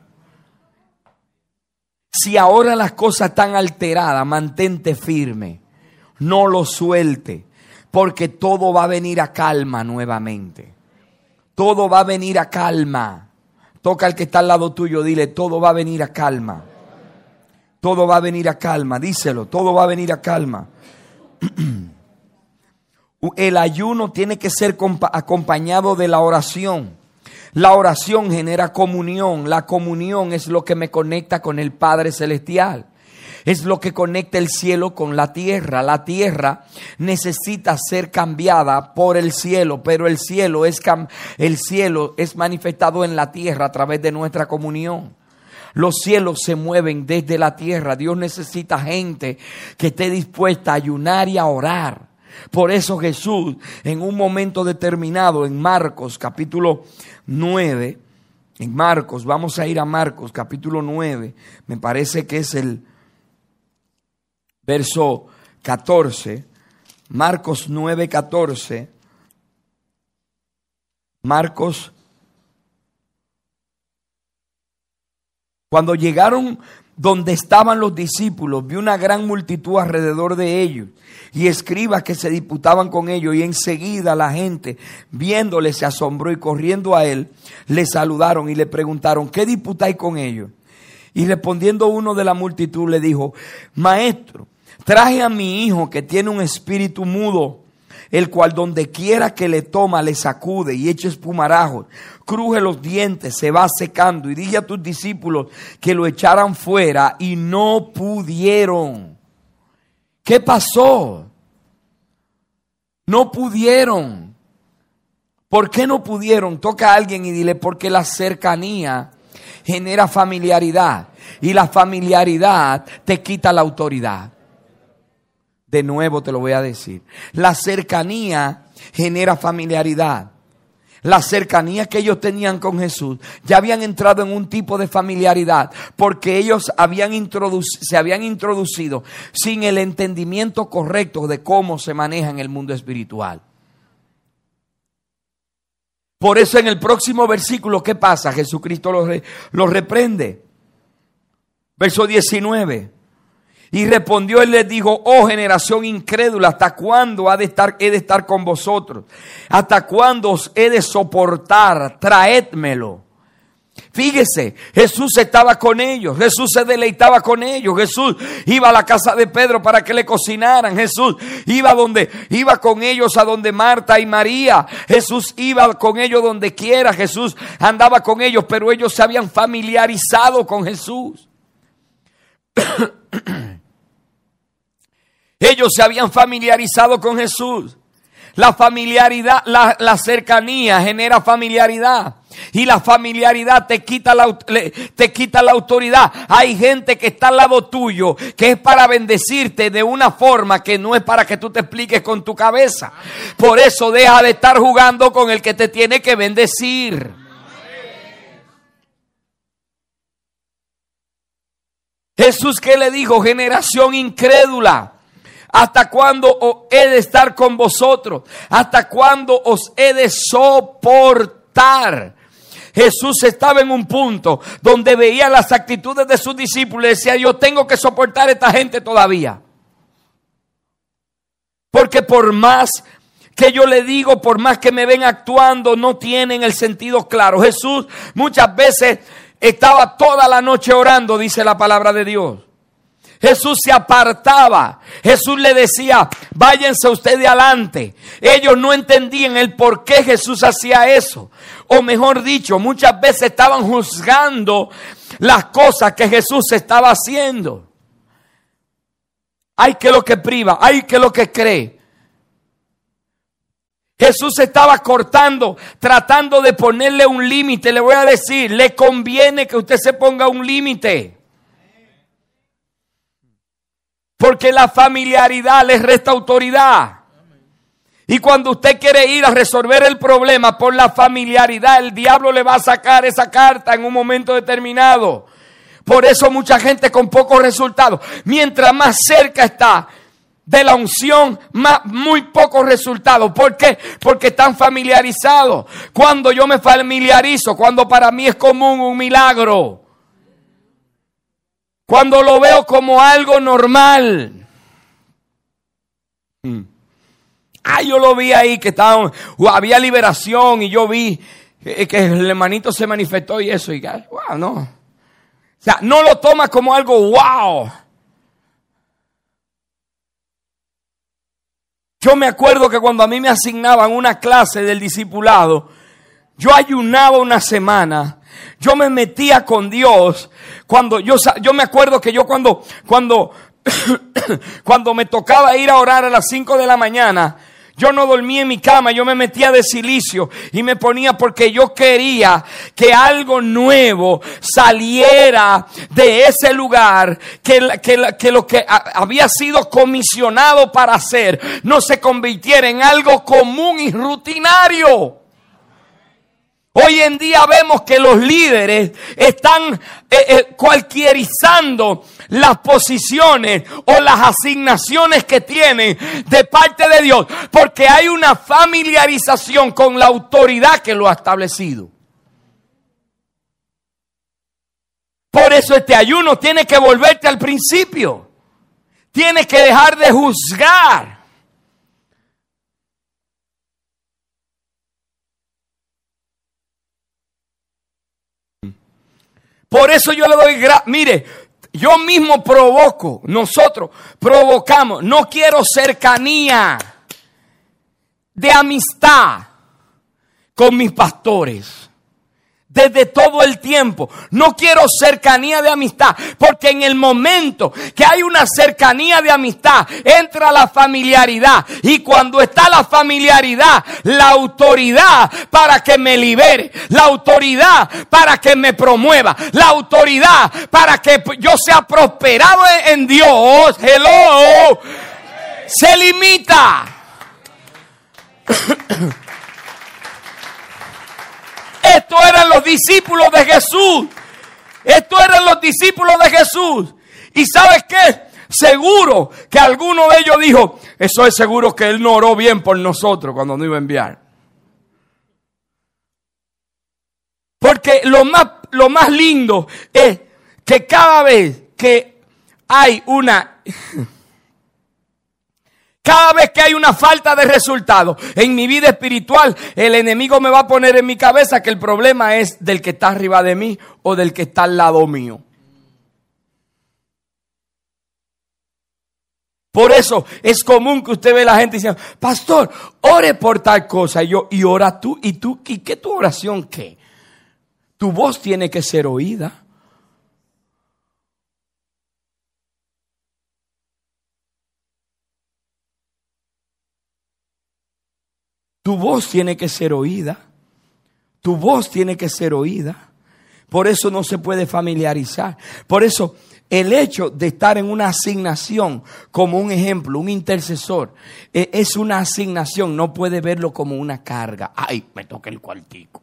Si ahora las cosas están alteradas, mantente firme, no lo suelte, porque todo va a venir a calma nuevamente. Todo va a venir a calma. Toca al que está al lado tuyo, dile, todo va a venir a calma todo va a venir a calma, díselo, todo va a venir a calma. El ayuno tiene que ser acompañado de la oración. La oración genera comunión, la comunión es lo que me conecta con el Padre Celestial. Es lo que conecta el cielo con la tierra. La tierra necesita ser cambiada por el cielo, pero el cielo es, el cielo es manifestado en la tierra a través de nuestra comunión. Los cielos se mueven desde la tierra. Dios necesita gente que esté dispuesta a ayunar y a orar. Por eso Jesús, en un momento determinado, en Marcos capítulo 9, en Marcos, vamos a ir a Marcos capítulo 9, me parece que es el verso 14, Marcos 9, 14, Marcos Cuando llegaron donde estaban los discípulos, vi una gran multitud alrededor de ellos y escribas que se disputaban con ellos y enseguida la gente viéndole se asombró y corriendo a él le saludaron y le preguntaron, ¿qué disputáis con ellos? Y respondiendo uno de la multitud le dijo, maestro, traje a mi hijo que tiene un espíritu mudo el cual donde quiera que le toma le sacude y echa espumarajos, cruje los dientes, se va secando y dije a tus discípulos que lo echaran fuera y no pudieron. ¿Qué pasó? No pudieron. ¿Por qué no pudieron? Toca a alguien y dile, porque la cercanía genera familiaridad y la familiaridad te quita la autoridad. De nuevo te lo voy a decir. La cercanía genera familiaridad. La cercanía que ellos tenían con Jesús ya habían entrado en un tipo de familiaridad porque ellos se habían introducido sin el entendimiento correcto de cómo se maneja en el mundo espiritual. Por eso en el próximo versículo, ¿qué pasa? Jesucristo los, los reprende. Verso 19. Y respondió y les dijo, oh generación incrédula, ¿hasta cuándo ha de estar, he de estar con vosotros? ¿Hasta cuándo os he de soportar? Traédmelo. Fíjese, Jesús estaba con ellos, Jesús se deleitaba con ellos, Jesús iba a la casa de Pedro para que le cocinaran, Jesús iba donde iba con ellos a donde Marta y María, Jesús iba con ellos donde quiera, Jesús andaba con ellos, pero ellos se habían familiarizado con Jesús. ellos se habían familiarizado con Jesús. La familiaridad, la, cercanía genera familiaridad. Y la familiaridad te quita la, te quita la autoridad. Hay gente que está al lado tuyo, que es para bendecirte de una forma que no es para que tú te expliques con tu cabeza. Por eso deja de estar jugando con el que te tiene que bendecir. Jesús que le dijo, generación incrédula. ¿Hasta cuándo he de estar con vosotros? ¿Hasta cuándo os he de soportar? Jesús estaba en un punto donde veía las actitudes de sus discípulos y decía, yo tengo que soportar a esta gente todavía. Porque por más que yo le digo, por más que me ven actuando, no tienen el sentido claro. Jesús muchas veces estaba toda la noche orando, dice la palabra de Dios. Jesús se apartaba. Jesús le decía, váyanse ustedes adelante. Ellos no entendían el por qué Jesús hacía eso. O mejor dicho, muchas veces estaban juzgando las cosas que Jesús estaba haciendo. Hay que lo que priva, hay que lo que cree. Jesús estaba cortando, tratando de ponerle un límite. Le voy a decir, le conviene que usted se ponga un límite. Porque la familiaridad les resta autoridad. Y cuando usted quiere ir a resolver el problema por la familiaridad, el diablo le va a sacar esa carta en un momento determinado. Por eso mucha gente con pocos resultados, mientras más cerca está de la unción, más, muy pocos resultados. ¿Por qué? Porque están familiarizados. Cuando yo me familiarizo, cuando para mí es común un milagro. Cuando lo veo como algo normal. Ah, yo lo vi ahí que estaba, había liberación y yo vi que, el hermanito se manifestó y eso. Y wow, no. O sea, no lo toma como algo wow. Yo me acuerdo que cuando a mí me asignaban una clase del discipulado, yo ayunaba una semana yo me metía con Dios cuando yo, yo me acuerdo que yo cuando, cuando, cuando me tocaba ir a orar a las 5 de la mañana, yo no dormía en mi cama, yo me metía de silicio y me ponía porque yo quería que algo nuevo saliera de ese lugar, que, que, que lo que había sido comisionado para hacer no se convirtiera en algo común y rutinario. Hoy en día vemos que los líderes están eh, eh, cualquierizando las posiciones o las asignaciones que tienen de parte de Dios, porque hay una familiarización con la autoridad que lo ha establecido. Por eso este ayuno tiene que volverte al principio. Tiene que dejar de juzgar. Por eso yo le doy. Mire, yo mismo provoco, nosotros provocamos. No quiero cercanía de amistad con mis pastores desde todo el tiempo. No quiero cercanía de amistad, porque en el momento que hay una cercanía de amistad, entra la familiaridad. Y cuando está la familiaridad, la autoridad para que me libere, la autoridad para que me promueva, la autoridad para que yo sea prosperado en Dios, hello, se limita. Estos eran los discípulos de Jesús. Estos eran los discípulos de Jesús. ¿Y sabes qué? Seguro que alguno de ellos dijo, eso es seguro que él no oró bien por nosotros cuando nos iba a enviar. Porque lo más, lo más lindo es que cada vez que hay una Cada vez que hay una falta de resultado en mi vida espiritual, el enemigo me va a poner en mi cabeza que el problema es del que está arriba de mí o del que está al lado mío. Por eso es común que usted ve a la gente diciendo, pastor, ore por tal cosa. Y yo, y ora tú, y tú, ¿y qué tu oración qué? Tu voz tiene que ser oída. Tu voz tiene que ser oída. Tu voz tiene que ser oída. Por eso no se puede familiarizar. Por eso el hecho de estar en una asignación como un ejemplo, un intercesor, e, es una asignación, no puede verlo como una carga. Ay, me toca el cuartico.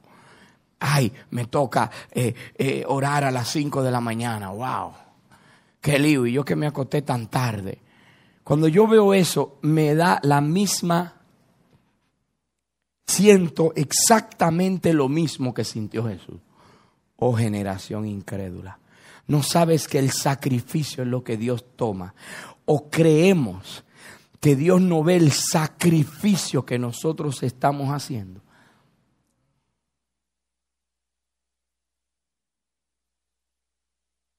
Ay, me toca eh, eh, orar a las 5 de la mañana. Wow. Qué lío. Y yo que me acosté tan tarde. Cuando yo veo eso, me da la misma siento exactamente lo mismo que sintió Jesús. Oh generación incrédula. No sabes que el sacrificio es lo que Dios toma. O creemos que Dios no ve el sacrificio que nosotros estamos haciendo.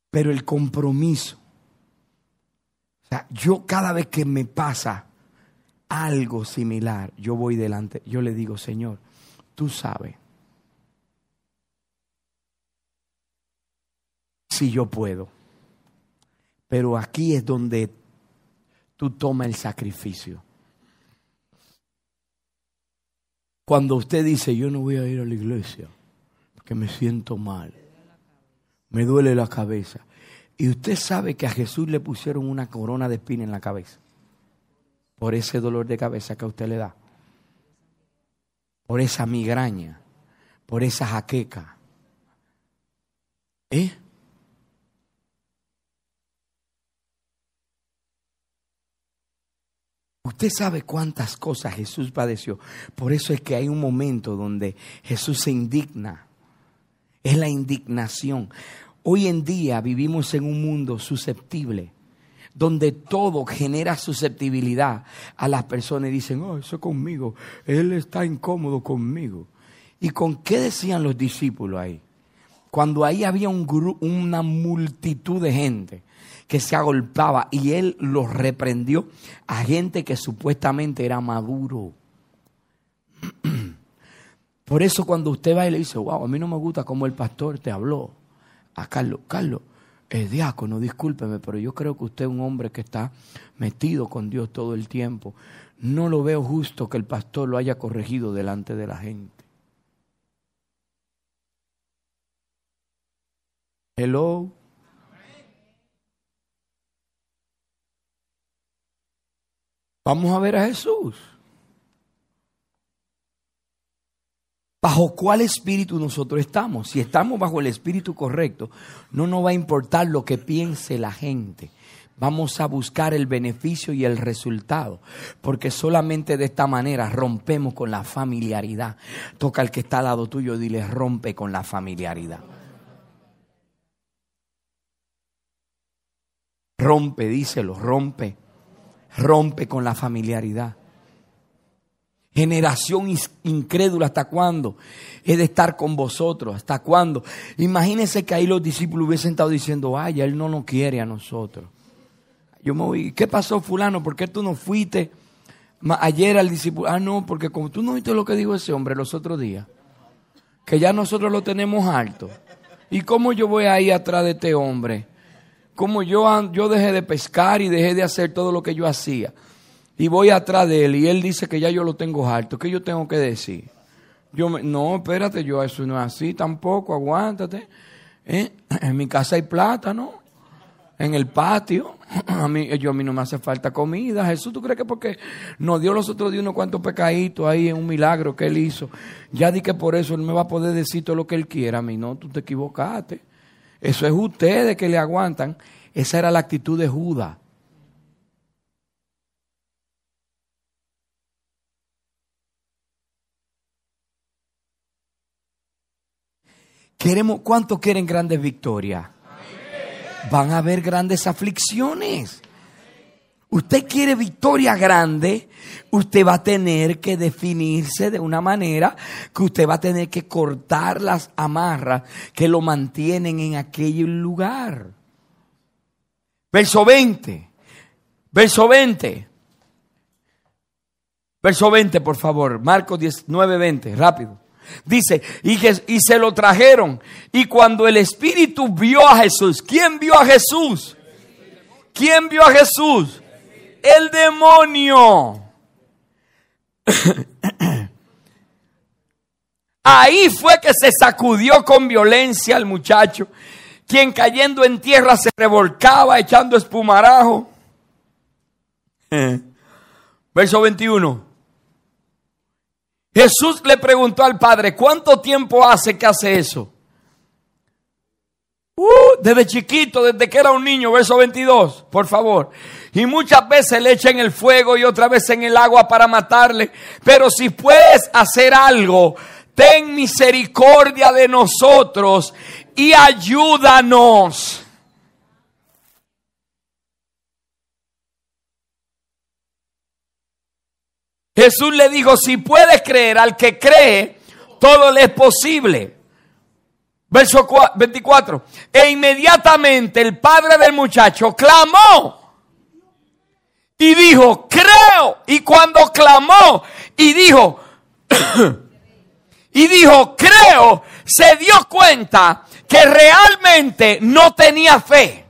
Pero el compromiso. O sea, yo cada vez que me pasa algo similar, yo voy delante, yo le digo, Señor, tú sabes si yo puedo. Pero aquí es donde tú tomas el sacrificio. Cuando usted dice, yo no voy a ir a la iglesia, porque me siento mal, me duele la cabeza. Y usted sabe que a Jesús le pusieron una corona de espina en la cabeza por ese dolor de cabeza que a usted le da, por esa migraña, por esa jaqueca. ¿Eh? Usted sabe cuántas cosas Jesús padeció. Por eso es que hay un momento donde Jesús se indigna. Es la indignación. Hoy en día vivimos en un mundo susceptible donde todo genera susceptibilidad a las personas y dicen, oh, eso conmigo, él está incómodo conmigo. ¿Y con qué decían los discípulos ahí? Cuando ahí había un una multitud de gente que se agolpaba y él los reprendió a gente que supuestamente era maduro. Por eso cuando usted va y le dice, wow, a mí no me gusta cómo el pastor te habló, a Carlos, Carlos, el diácono, discúlpeme, pero yo creo que usted es un hombre que está metido con Dios todo el tiempo. No lo veo justo que el pastor lo haya corregido delante de la gente. Hello. Vamos a ver a Jesús. ¿Bajo cuál espíritu nosotros estamos? Si estamos bajo el espíritu correcto, no nos va a importar lo que piense la gente. Vamos a buscar el beneficio y el resultado, porque solamente de esta manera rompemos con la familiaridad. Toca al que está al lado tuyo, dile, rompe con la familiaridad. Rompe, díselo, rompe. Rompe con la familiaridad. Generación incrédula, ¿hasta cuándo? He de estar con vosotros, ¿hasta cuándo? Imagínense que ahí los discípulos hubiesen estado diciendo, ay, él no nos quiere a nosotros. Yo me voy, ¿qué pasó fulano? ¿Por qué tú no fuiste ayer al discípulo? Ah, no, porque como tú no viste lo que dijo ese hombre los otros días, que ya nosotros lo tenemos alto. ¿Y cómo yo voy ahí atrás de este hombre? ¿Cómo yo, yo dejé de pescar y dejé de hacer todo lo que yo hacía? Y voy atrás de él y él dice que ya yo lo tengo alto, ¿qué yo tengo que decir? Yo no, espérate, yo eso no es así tampoco, aguántate. ¿eh? En mi casa hay plátano, en el patio. A mí, yo, a mí no me hace falta comida. Jesús, ¿tú crees que porque nos dio los otros días unos cuantos pecaditos ahí en un milagro que él hizo? Ya di que por eso él me va a poder decir todo lo que él quiera. A mí no, tú te equivocaste. Eso es ustedes que le aguantan. Esa era la actitud de Judas. Queremos, ¿Cuántos quieren grandes victorias? Van a haber grandes aflicciones. usted quiere victoria grande, usted va a tener que definirse de una manera que usted va a tener que cortar las amarras que lo mantienen en aquel lugar. Verso 20. Verso 20. Verso 20, por favor. Marcos 19, 20. Rápido. Dice, y, se lo trajeron. Y cuando el Espíritu vio a Jesús, ¿quién vio a Jesús? ¿Quién vio a Jesús? El demonio. Ahí fue que se sacudió con violencia al muchacho, quien cayendo en tierra se revolcaba echando espumarajo. Verso 21. Jesús le preguntó al Padre, ¿cuánto tiempo hace que hace eso? Uh, desde chiquito, desde que era un niño, verso 22, por favor. Y muchas veces le echa en el fuego y otra vez en el agua para matarle. Pero si puedes hacer algo, ten misericordia de nosotros y ayúdanos. Jesús le dijo, si puedes creer al que cree, todo le es posible. Verso 24. E inmediatamente el padre del muchacho clamó y dijo, creo. Y cuando clamó y dijo, y dijo, creo, se dio cuenta que realmente no tenía fe.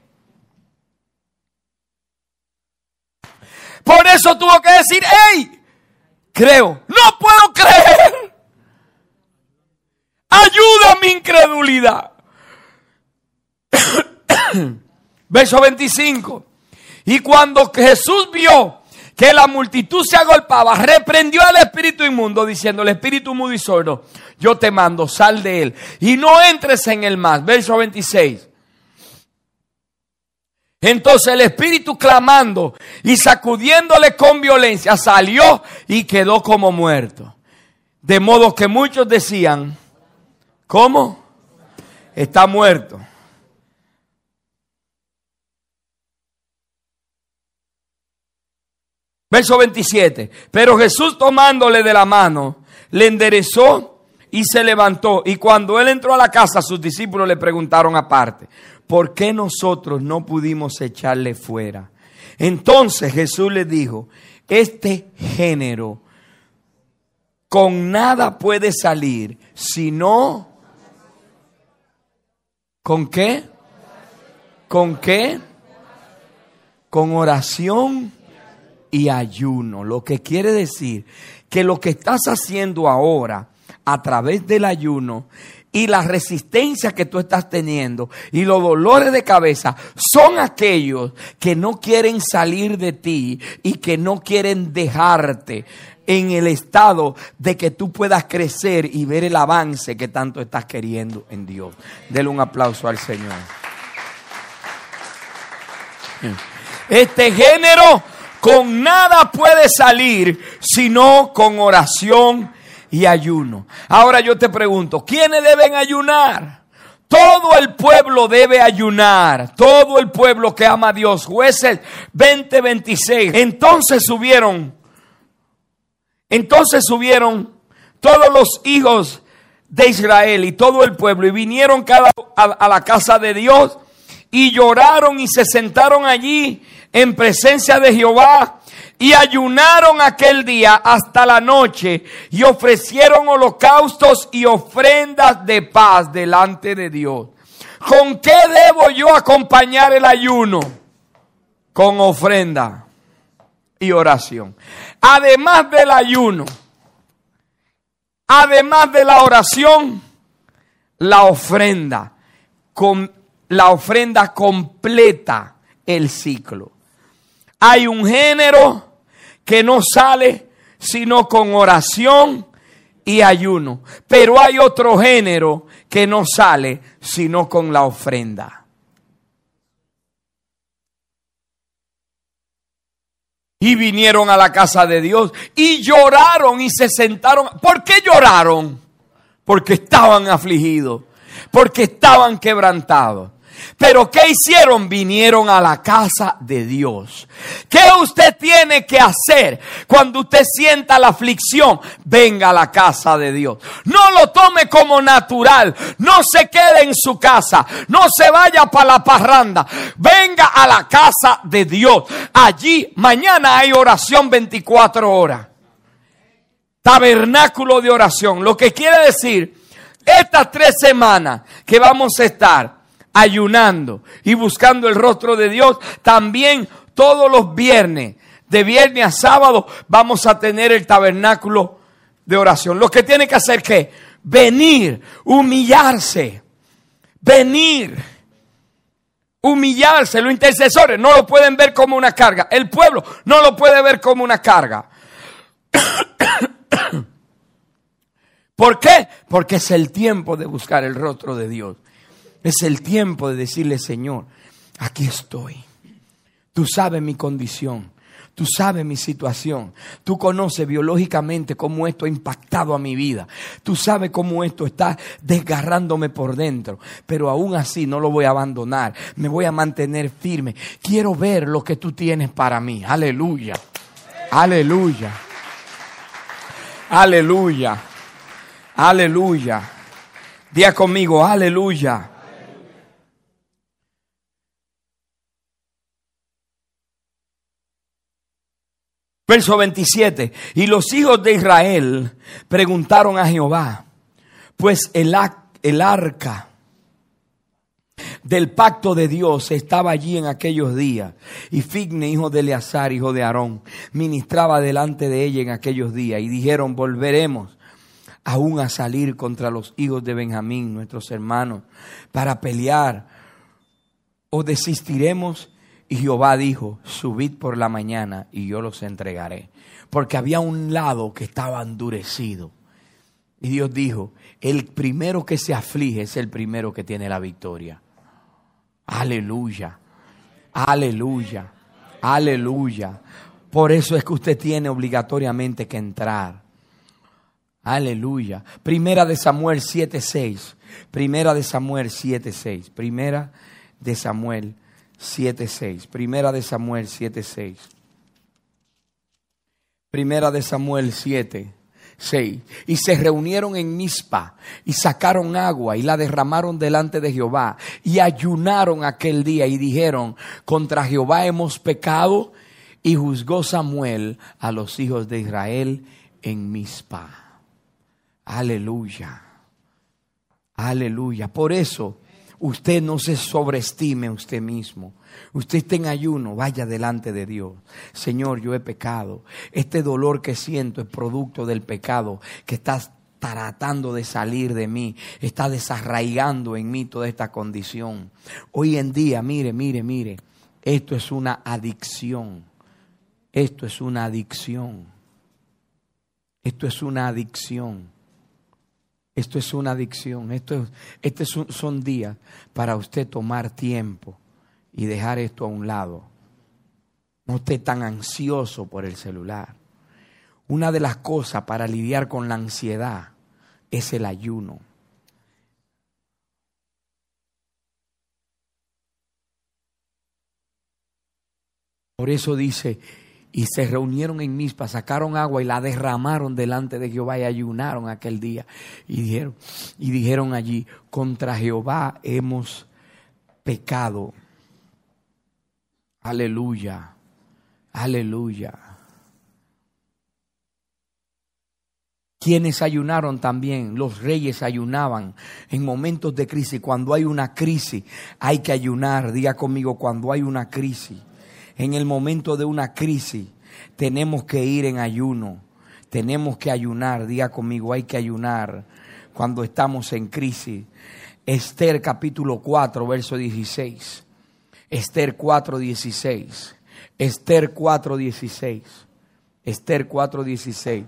Por eso tuvo que decir, hey, creo. No puedo creer. Ayuda mi incredulidad. Verso 25. Y cuando Jesús vio que la multitud se agolpaba, reprendió al espíritu inmundo, diciendo, el espíritu mudo y sordo, yo te mando, sal de él. Y no entres en el más. Verso 26. Entonces el espíritu clamando y sacudiéndole con violencia salió y quedó como muerto. De modo que muchos decían, ¿cómo? Está muerto. Verso 27. Pero Jesús tomándole de la mano, le enderezó y se levantó. Y cuando él entró a la casa, sus discípulos le preguntaron aparte, ¿por qué nosotros no pudimos echarle fuera? Entonces Jesús le dijo, este género con nada puede salir, sino con qué? ¿Con qué? Con oración y ayuno. Lo que quiere decir que lo que estás haciendo ahora a través del ayuno y la resistencia que tú estás teniendo y los dolores de cabeza son aquellos que no quieren salir de ti y que no quieren dejarte en el estado de que tú puedas crecer y ver el avance que tanto estás queriendo en Dios. Dele un aplauso al Señor. Este género con nada puede salir sino con oración y ayuno. Ahora yo te pregunto, ¿quiénes deben ayunar? Todo el pueblo debe ayunar. Todo el pueblo que ama a Dios. Jueces 20:26. Entonces subieron. Entonces subieron todos los hijos de Israel y todo el pueblo y vinieron cada a, a la casa de Dios y lloraron y se sentaron allí en presencia de Jehová y ayunaron aquel día hasta la noche y ofrecieron holocaustos y ofrendas de paz delante de Dios. ¿Con qué debo yo acompañar el ayuno? Con ofrenda y oración. Además del ayuno, además de la oración, la ofrenda, con la ofrenda completa el ciclo. Hay un género que no sale sino con oración y ayuno. Pero hay otro género que no sale sino con la ofrenda. Y vinieron a la casa de Dios y lloraron y se sentaron. ¿Por qué lloraron? Porque estaban afligidos, porque estaban quebrantados. Pero ¿qué hicieron? Vinieron a la casa de Dios. ¿Qué usted tiene que hacer cuando usted sienta la aflicción? Venga a la casa de Dios. No lo tome como natural. No se quede en su casa. No se vaya para la parranda. Venga a la casa de Dios. Allí mañana hay oración 24 horas. Tabernáculo de oración. Lo que quiere decir, estas tres semanas que vamos a estar ayunando y buscando el rostro de Dios, también todos los viernes, de viernes a sábado, vamos a tener el tabernáculo de oración. Lo que tiene que hacer que venir, humillarse, venir, humillarse. Los intercesores no lo pueden ver como una carga. El pueblo no lo puede ver como una carga. ¿Por qué? Porque es el tiempo de buscar el rostro de Dios. Es el tiempo de decirle, Señor, aquí estoy. Tú sabes mi condición. Tú sabes mi situación. Tú conoces biológicamente cómo esto ha impactado a mi vida. Tú sabes cómo esto está desgarrándome por dentro. Pero aún así no lo voy a abandonar. Me voy a mantener firme. Quiero ver lo que tú tienes para mí. Aleluya. Aleluya. Aleluya. Aleluya. Día conmigo, aleluya. Verso 27. Y los hijos de Israel preguntaron a Jehová, pues el, arca del pacto de Dios estaba allí en aquellos días. Y Figne, hijo de Eleazar, hijo de Aarón, ministraba delante de ella en aquellos días. Y dijeron, volveremos aún a salir contra los hijos de Benjamín, nuestros hermanos, para pelear. O desistiremos y Jehová dijo, subid por la mañana y yo los entregaré. Porque había un lado que estaba endurecido. Y Dios dijo, el primero que se aflige es el primero que tiene la victoria. Aleluya, aleluya, aleluya. Por eso es que usted tiene obligatoriamente que entrar. Aleluya. Primera de Samuel 7:6. Primera de Samuel 7:6. Primera de Samuel 7.6. Primera de Samuel 7.6. Primera de Samuel 7. 6. Y se reunieron en Mizpa y sacaron agua y la derramaron delante de Jehová y ayunaron aquel día y dijeron, contra Jehová hemos pecado y juzgó Samuel a los hijos de Israel en Mizpa. Aleluya. Aleluya. Por eso Usted no se sobreestime usted mismo. Usted está en ayuno, vaya delante de Dios. Señor, yo he pecado. Este dolor que siento es producto del pecado que está tratando de salir de mí, está desarraigando en mí toda esta condición. Hoy en día, mire, mire, mire, esto es una adicción. Esto es una adicción. Esto es una adicción. Esto es una adicción. Esto, este son días para usted tomar tiempo y dejar esto a un lado. No esté tan ansioso por el celular. Una de las cosas para lidiar con la ansiedad es el ayuno. Por eso dice, y se reunieron en Mispa, sacaron agua y la derramaron delante de Jehová y ayunaron aquel día. Y dijeron, y dijeron allí, contra Jehová hemos pecado. Aleluya, aleluya. Quienes ayunaron también, los reyes ayunaban en momentos de crisis. Cuando hay una crisis, hay que ayunar. Diga conmigo, cuando hay una crisis en el momento de una crisis, tenemos que ir en ayuno, tenemos que ayunar, diga conmigo, hay que ayunar cuando estamos en crisis. Esther capítulo 4, verso 16. Esther 4, 16. Esther 4, 16. Esther 4, 16.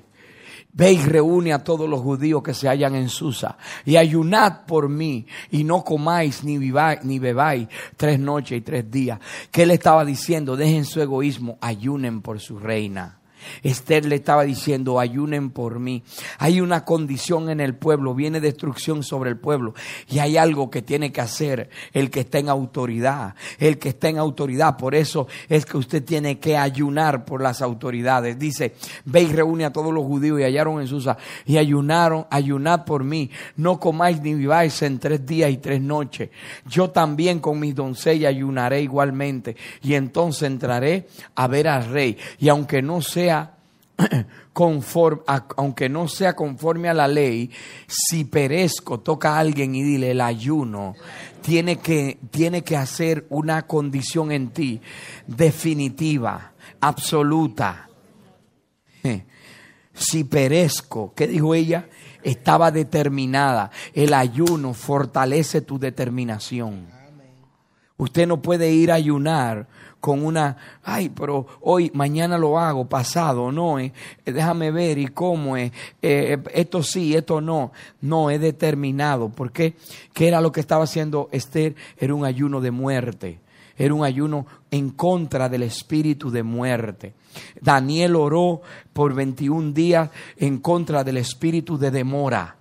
Ve y reúne a todos los judíos que se hallan en Susa y ayunad por mí y no comáis ni, ni bebáis tres noches y tres días. Que él estaba diciendo, dejen su egoísmo, ayunen por su reina. Esther le estaba diciendo, ayunen por mí. Hay una condición en el pueblo, viene destrucción sobre el pueblo. Y hay algo que tiene que hacer el que está en autoridad. El que está en autoridad. Por eso es que usted tiene que ayunar por las autoridades. Dice, ve y reúne a todos los judíos y hallaron en Susa. Y ayunaron, ayunad por mí. No comáis ni viváis en tres días y tres noches. Yo también con mis doncellas ayunaré igualmente. Y entonces entraré a ver al rey. Y aunque no sea conforme, aunque no sea conforme a la ley, si perezco, toca a alguien y dile el ayuno, tiene que, tiene que hacer una condición en ti definitiva, absoluta. Si perezco, ¿qué dijo ella? Estaba determinada. El ayuno fortalece tu determinación. Usted no puede ir a ayunar con una, ay, pero hoy, mañana lo hago, pasado, no, eh, déjame ver y cómo es, eh, esto sí, esto no, no, he determinado. ¿Por qué? ¿Qué era lo que estaba haciendo Esther? Era un ayuno de muerte, era un ayuno en contra del espíritu de muerte. Daniel oró por 21 días en contra del espíritu de demora.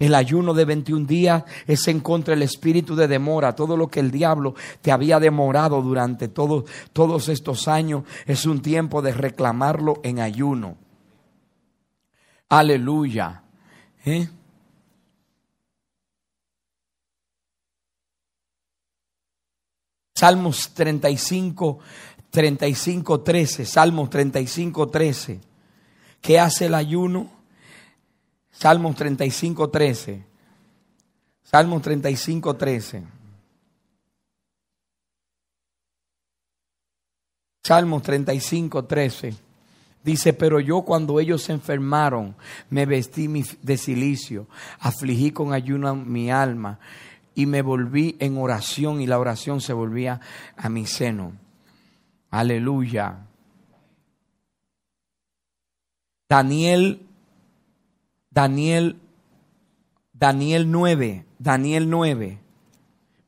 El ayuno de 21 días es en contra del espíritu de demora. Todo lo que el diablo te había demorado durante todos estos años es un tiempo de reclamarlo en ayuno. Aleluya. ¿Eh? Salmos 35, 35, 13. Salmos 35, 13. ¿Qué hace el ayuno? Salmos 35, 13. Salmos 35, 13. Salmos 35, 13. Dice, pero yo cuando ellos se enfermaron, me vestí de silicio, afligí con ayuno mi alma y me volví en oración y la oración se volvía a mi seno. Aleluya. Daniel Daniel, Daniel 9, Daniel 9.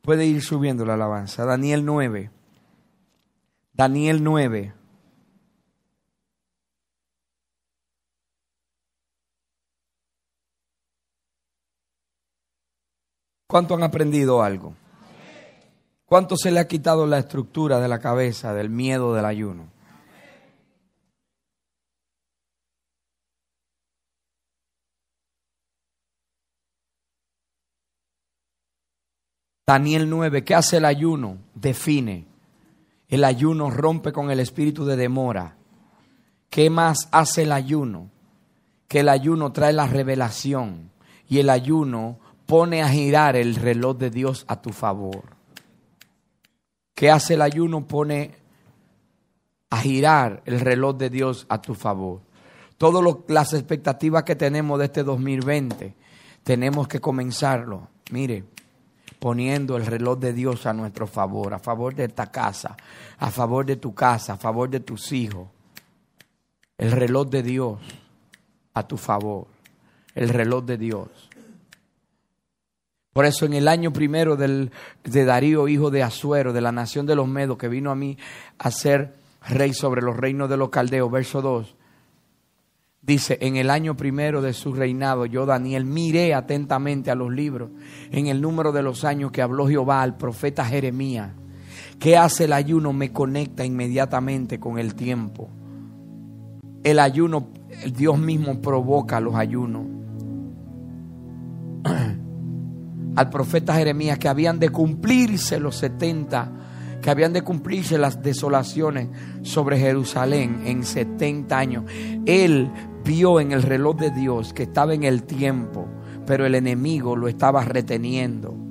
Puede ir subiendo la alabanza. Daniel 9. Daniel 9. ¿Cuánto han aprendido algo? ¿Cuánto se le ha quitado la estructura de la cabeza del miedo del ayuno? Daniel 9, ¿qué hace el ayuno? Define. El ayuno rompe con el espíritu de demora. ¿Qué más hace el ayuno? Que el ayuno trae la revelación y el ayuno pone a girar el reloj de Dios a tu favor. ¿Qué hace el ayuno? Pone a girar el reloj de Dios a tu favor. Todas las expectativas que tenemos de este 2020, tenemos que comenzarlo. Mire, poniendo el reloj de Dios a nuestro favor, a favor de esta casa, a favor de tu casa, a favor de tus hijos. El reloj de Dios a tu favor, el reloj de Dios. Por eso en el año primero del, de Darío, hijo de Azuero, de la nación de los Medos, que vino a mí a ser rey sobre los reinos de los caldeos, verso 2, Dice, en el año primero de su reinado, yo Daniel miré atentamente a los libros en el número de los años que habló Jehová al profeta Jeremías. ¿Qué hace el ayuno? Me conecta inmediatamente con el tiempo. El ayuno, Dios mismo provoca los ayunos. al profeta Jeremías que habían de cumplirse los 70 que habían de cumplirse las desolaciones sobre Jerusalén en 70 años. Él vio en el reloj de Dios que estaba en el tiempo, pero el enemigo lo estaba reteniendo.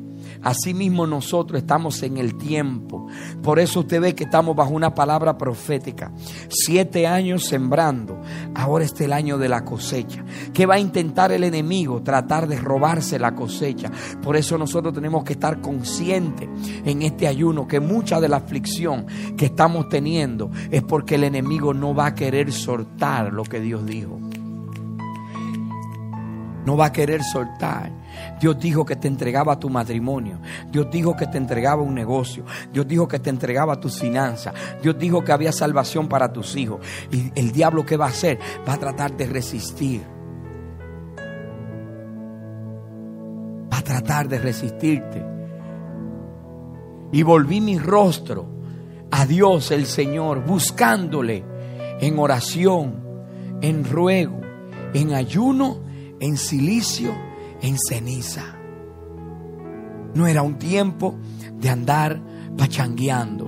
Asimismo nosotros estamos en el tiempo. Por eso usted ve que estamos bajo una palabra profética. Siete años sembrando. Ahora está el año de la cosecha. ¿Qué va a intentar el enemigo? Tratar de robarse la cosecha. Por eso nosotros tenemos que estar conscientes en este ayuno que mucha de la aflicción que estamos teniendo es porque el enemigo no va a querer soltar lo que Dios dijo. no va a querer soltar. Dios dijo que te entregaba tu matrimonio. Dios dijo que te entregaba un negocio. Dios dijo que te entregaba tus finanzas. Dios dijo que había salvación para tus hijos. Y el diablo que va a hacer? Va a tratar de resistir. Va a tratar de resistirte. Y volví mi rostro a Dios el Señor, buscándole en oración, en ruego, en ayuno, en silicio en ceniza. No era un tiempo de andar pachangueando.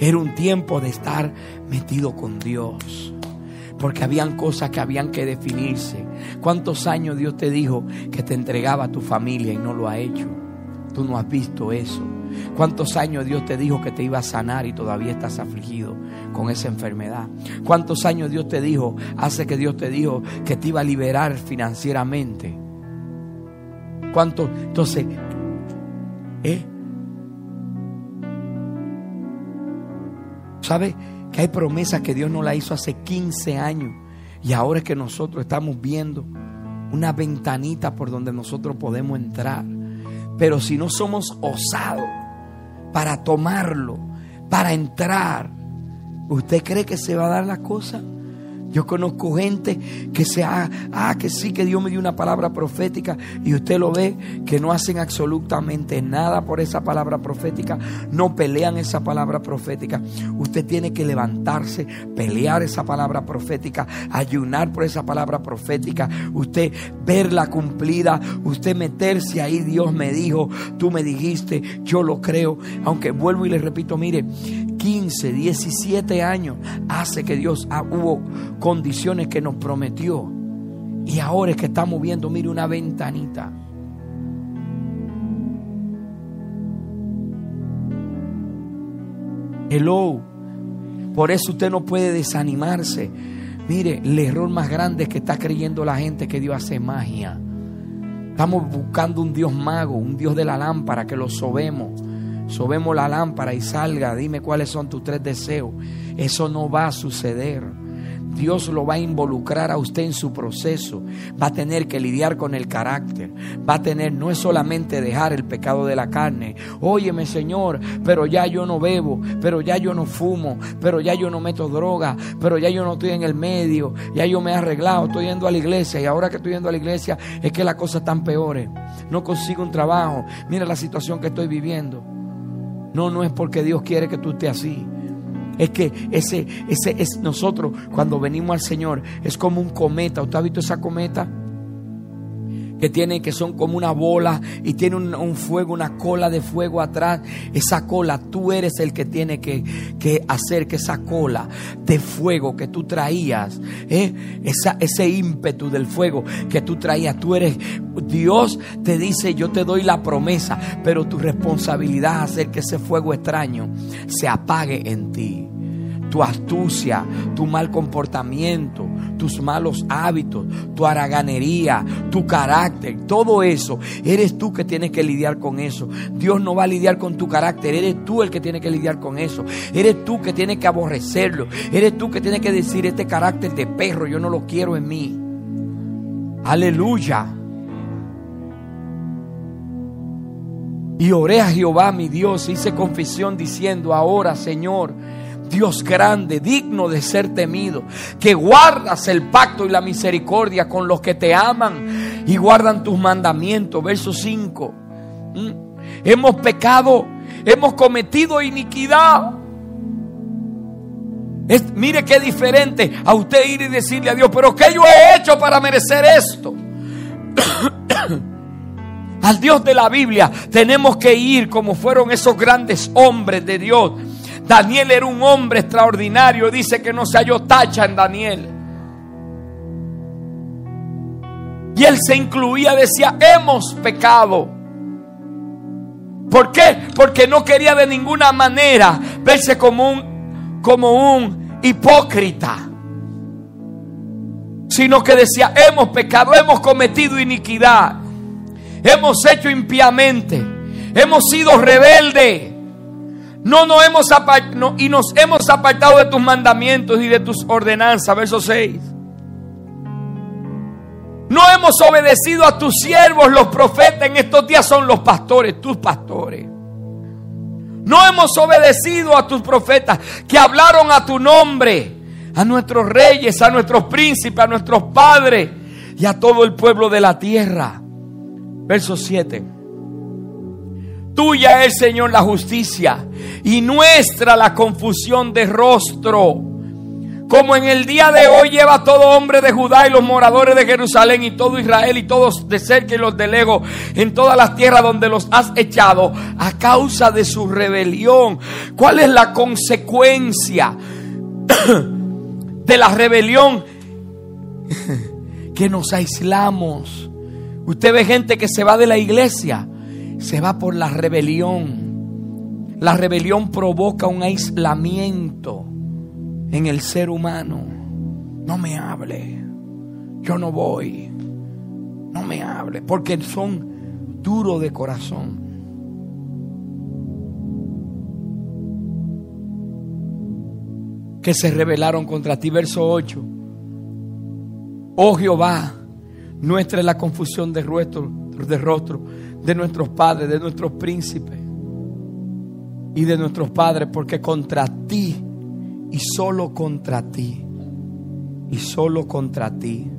Era un tiempo de estar metido con Dios. Porque habían cosas que habían que definirse. ¿Cuántos años Dios te dijo que te entregaba a tu familia y no lo ha hecho? Tú no has visto eso. ¿Cuántos años Dios te dijo que te iba a sanar y todavía estás afligido con esa enfermedad? ¿Cuántos años Dios te dijo, hace que Dios te dijo que te iba a liberar financieramente ¿Cuánto? Entonces, ¿eh? ¿Sabe que hay promesas que Dios no la hizo hace 15 años? Y ahora es que nosotros estamos viendo una ventanita por donde nosotros podemos entrar. Pero si no somos osados para tomarlo, para entrar, ¿usted cree que se va a dar la cosa? Yo conozco gente que se ha, ah, que sí, que Dios me dio una palabra profética y usted lo ve que no hacen absolutamente nada por esa palabra profética, no pelean esa palabra profética. Usted tiene que levantarse, pelear esa palabra profética, ayunar por esa palabra profética, usted verla cumplida, usted meterse ahí, Dios me dijo, tú me dijiste, yo lo creo, aunque vuelvo y le repito, mire, 15, 17 años hace que Dios ah, hubo condiciones que nos prometió. Y ahora es que estamos viendo, mire, una ventanita. Hello. Por eso usted no puede desanimarse. Mire, el error más grande es que está creyendo la gente que Dios hace magia. Estamos buscando un Dios mago, un Dios de la lámpara que lo sobemos sobemos la lámpara y salga, dime cuáles son tus tres deseos. Eso no va a suceder. Dios lo va a involucrar a usted en su proceso. Va a tener que lidiar con el carácter. Va a tener, no es solamente dejar el pecado de la carne. Óyeme, Señor, pero ya yo no bebo, pero ya yo no fumo, pero ya yo no meto droga, pero ya yo no estoy en el medio, ya yo me he arreglado, estoy yendo a la iglesia y ahora que estoy yendo a la iglesia es que las cosas están peores. No consigo un trabajo. Mira la situación que estoy viviendo. No, no es porque Dios quiere que tú estés así. Es que ese, ese es nosotros cuando venimos al Señor, es como un cometa. ¿Usted ha visto esa cometa? Que tiene, que son como una bola y tiene un, fuego, una cola de fuego atrás. Esa cola, tú eres el que tiene que, que hacer que esa cola de fuego que tú traías, ¿eh? esa, ese ímpetu del fuego que tú traías, tú eres, Dios te dice, yo te doy la promesa, pero tu responsabilidad es hacer que ese fuego extraño se apague en ti tu astucia, tu mal comportamiento, tus malos hábitos, tu haraganería, tu carácter, todo eso, eres tú que tienes que lidiar con eso. Dios no va a lidiar con tu carácter, eres tú el que tiene que lidiar con eso. Eres tú que tienes que aborrecerlo, eres tú que tienes que decir este carácter de perro, yo no lo quiero en mí. Aleluya. Y oré a Jehová mi Dios, hice confesión diciendo, ahora Señor, Dios grande, digno de ser temido, que guardas el pacto y la misericordia con los que te aman y guardan tus mandamientos. Verso 5. ¿Mm? Hemos pecado, hemos cometido iniquidad. mire qué diferente a usted ir y decirle a Dios, pero ¿qué yo he hecho para merecer esto? Al Dios de la Biblia tenemos que ir como fueron esos grandes hombres de Dios Daniel era un hombre extraordinario. Dice que no se halló tacha en Daniel. Y él se incluía, decía, hemos pecado. ¿Por qué? Porque no quería de ninguna manera verse como un, como un hipócrita. Sino que decía, hemos pecado, hemos cometido iniquidad. Hemos hecho impiamente. Hemos sido rebeldes. No nos hemos apartado, y nos hemos apartado de tus mandamientos y de tus ordenanzas. Verso 6. No hemos obedecido a tus siervos, los profetas. En estos días son los pastores, tus pastores. No hemos obedecido a tus profetas que hablaron a tu nombre, a nuestros reyes, a nuestros príncipes, a nuestros padres y a todo el pueblo de la tierra. Verso 7. Tuya es, Señor, la justicia y nuestra la confusión de rostro. Como en el día de hoy lleva todo hombre de Judá y los moradores de Jerusalén y todo Israel y todos de cerca y los de lejos en todas las tierras donde los has echado a causa de su rebelión. ¿Cuál es la consecuencia de la rebelión? que nos aislamos. Usted ve gente que se va de la iglesia se va por la rebelión. La rebelión provoca un aislamiento en el ser humano. No me hable. Yo no voy. No me hable. Porque son duros de corazón. Que se rebelaron contra ti. Verso 8. Oh Jehová, nuestra es la confusión de rostro, de rostro de nuestros padres, de nuestros príncipes y de nuestros padres, porque contra ti y solo contra ti y solo contra ti.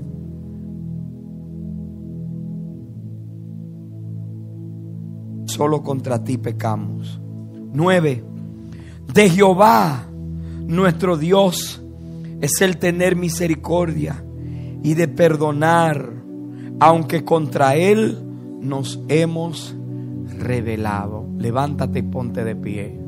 Solo contra ti pecamos. Nueve. De Jehová, nuestro Dios, es el tener misericordia y de perdonar, aunque contra Él nos hemos revelado. Levántate y ponte de pie.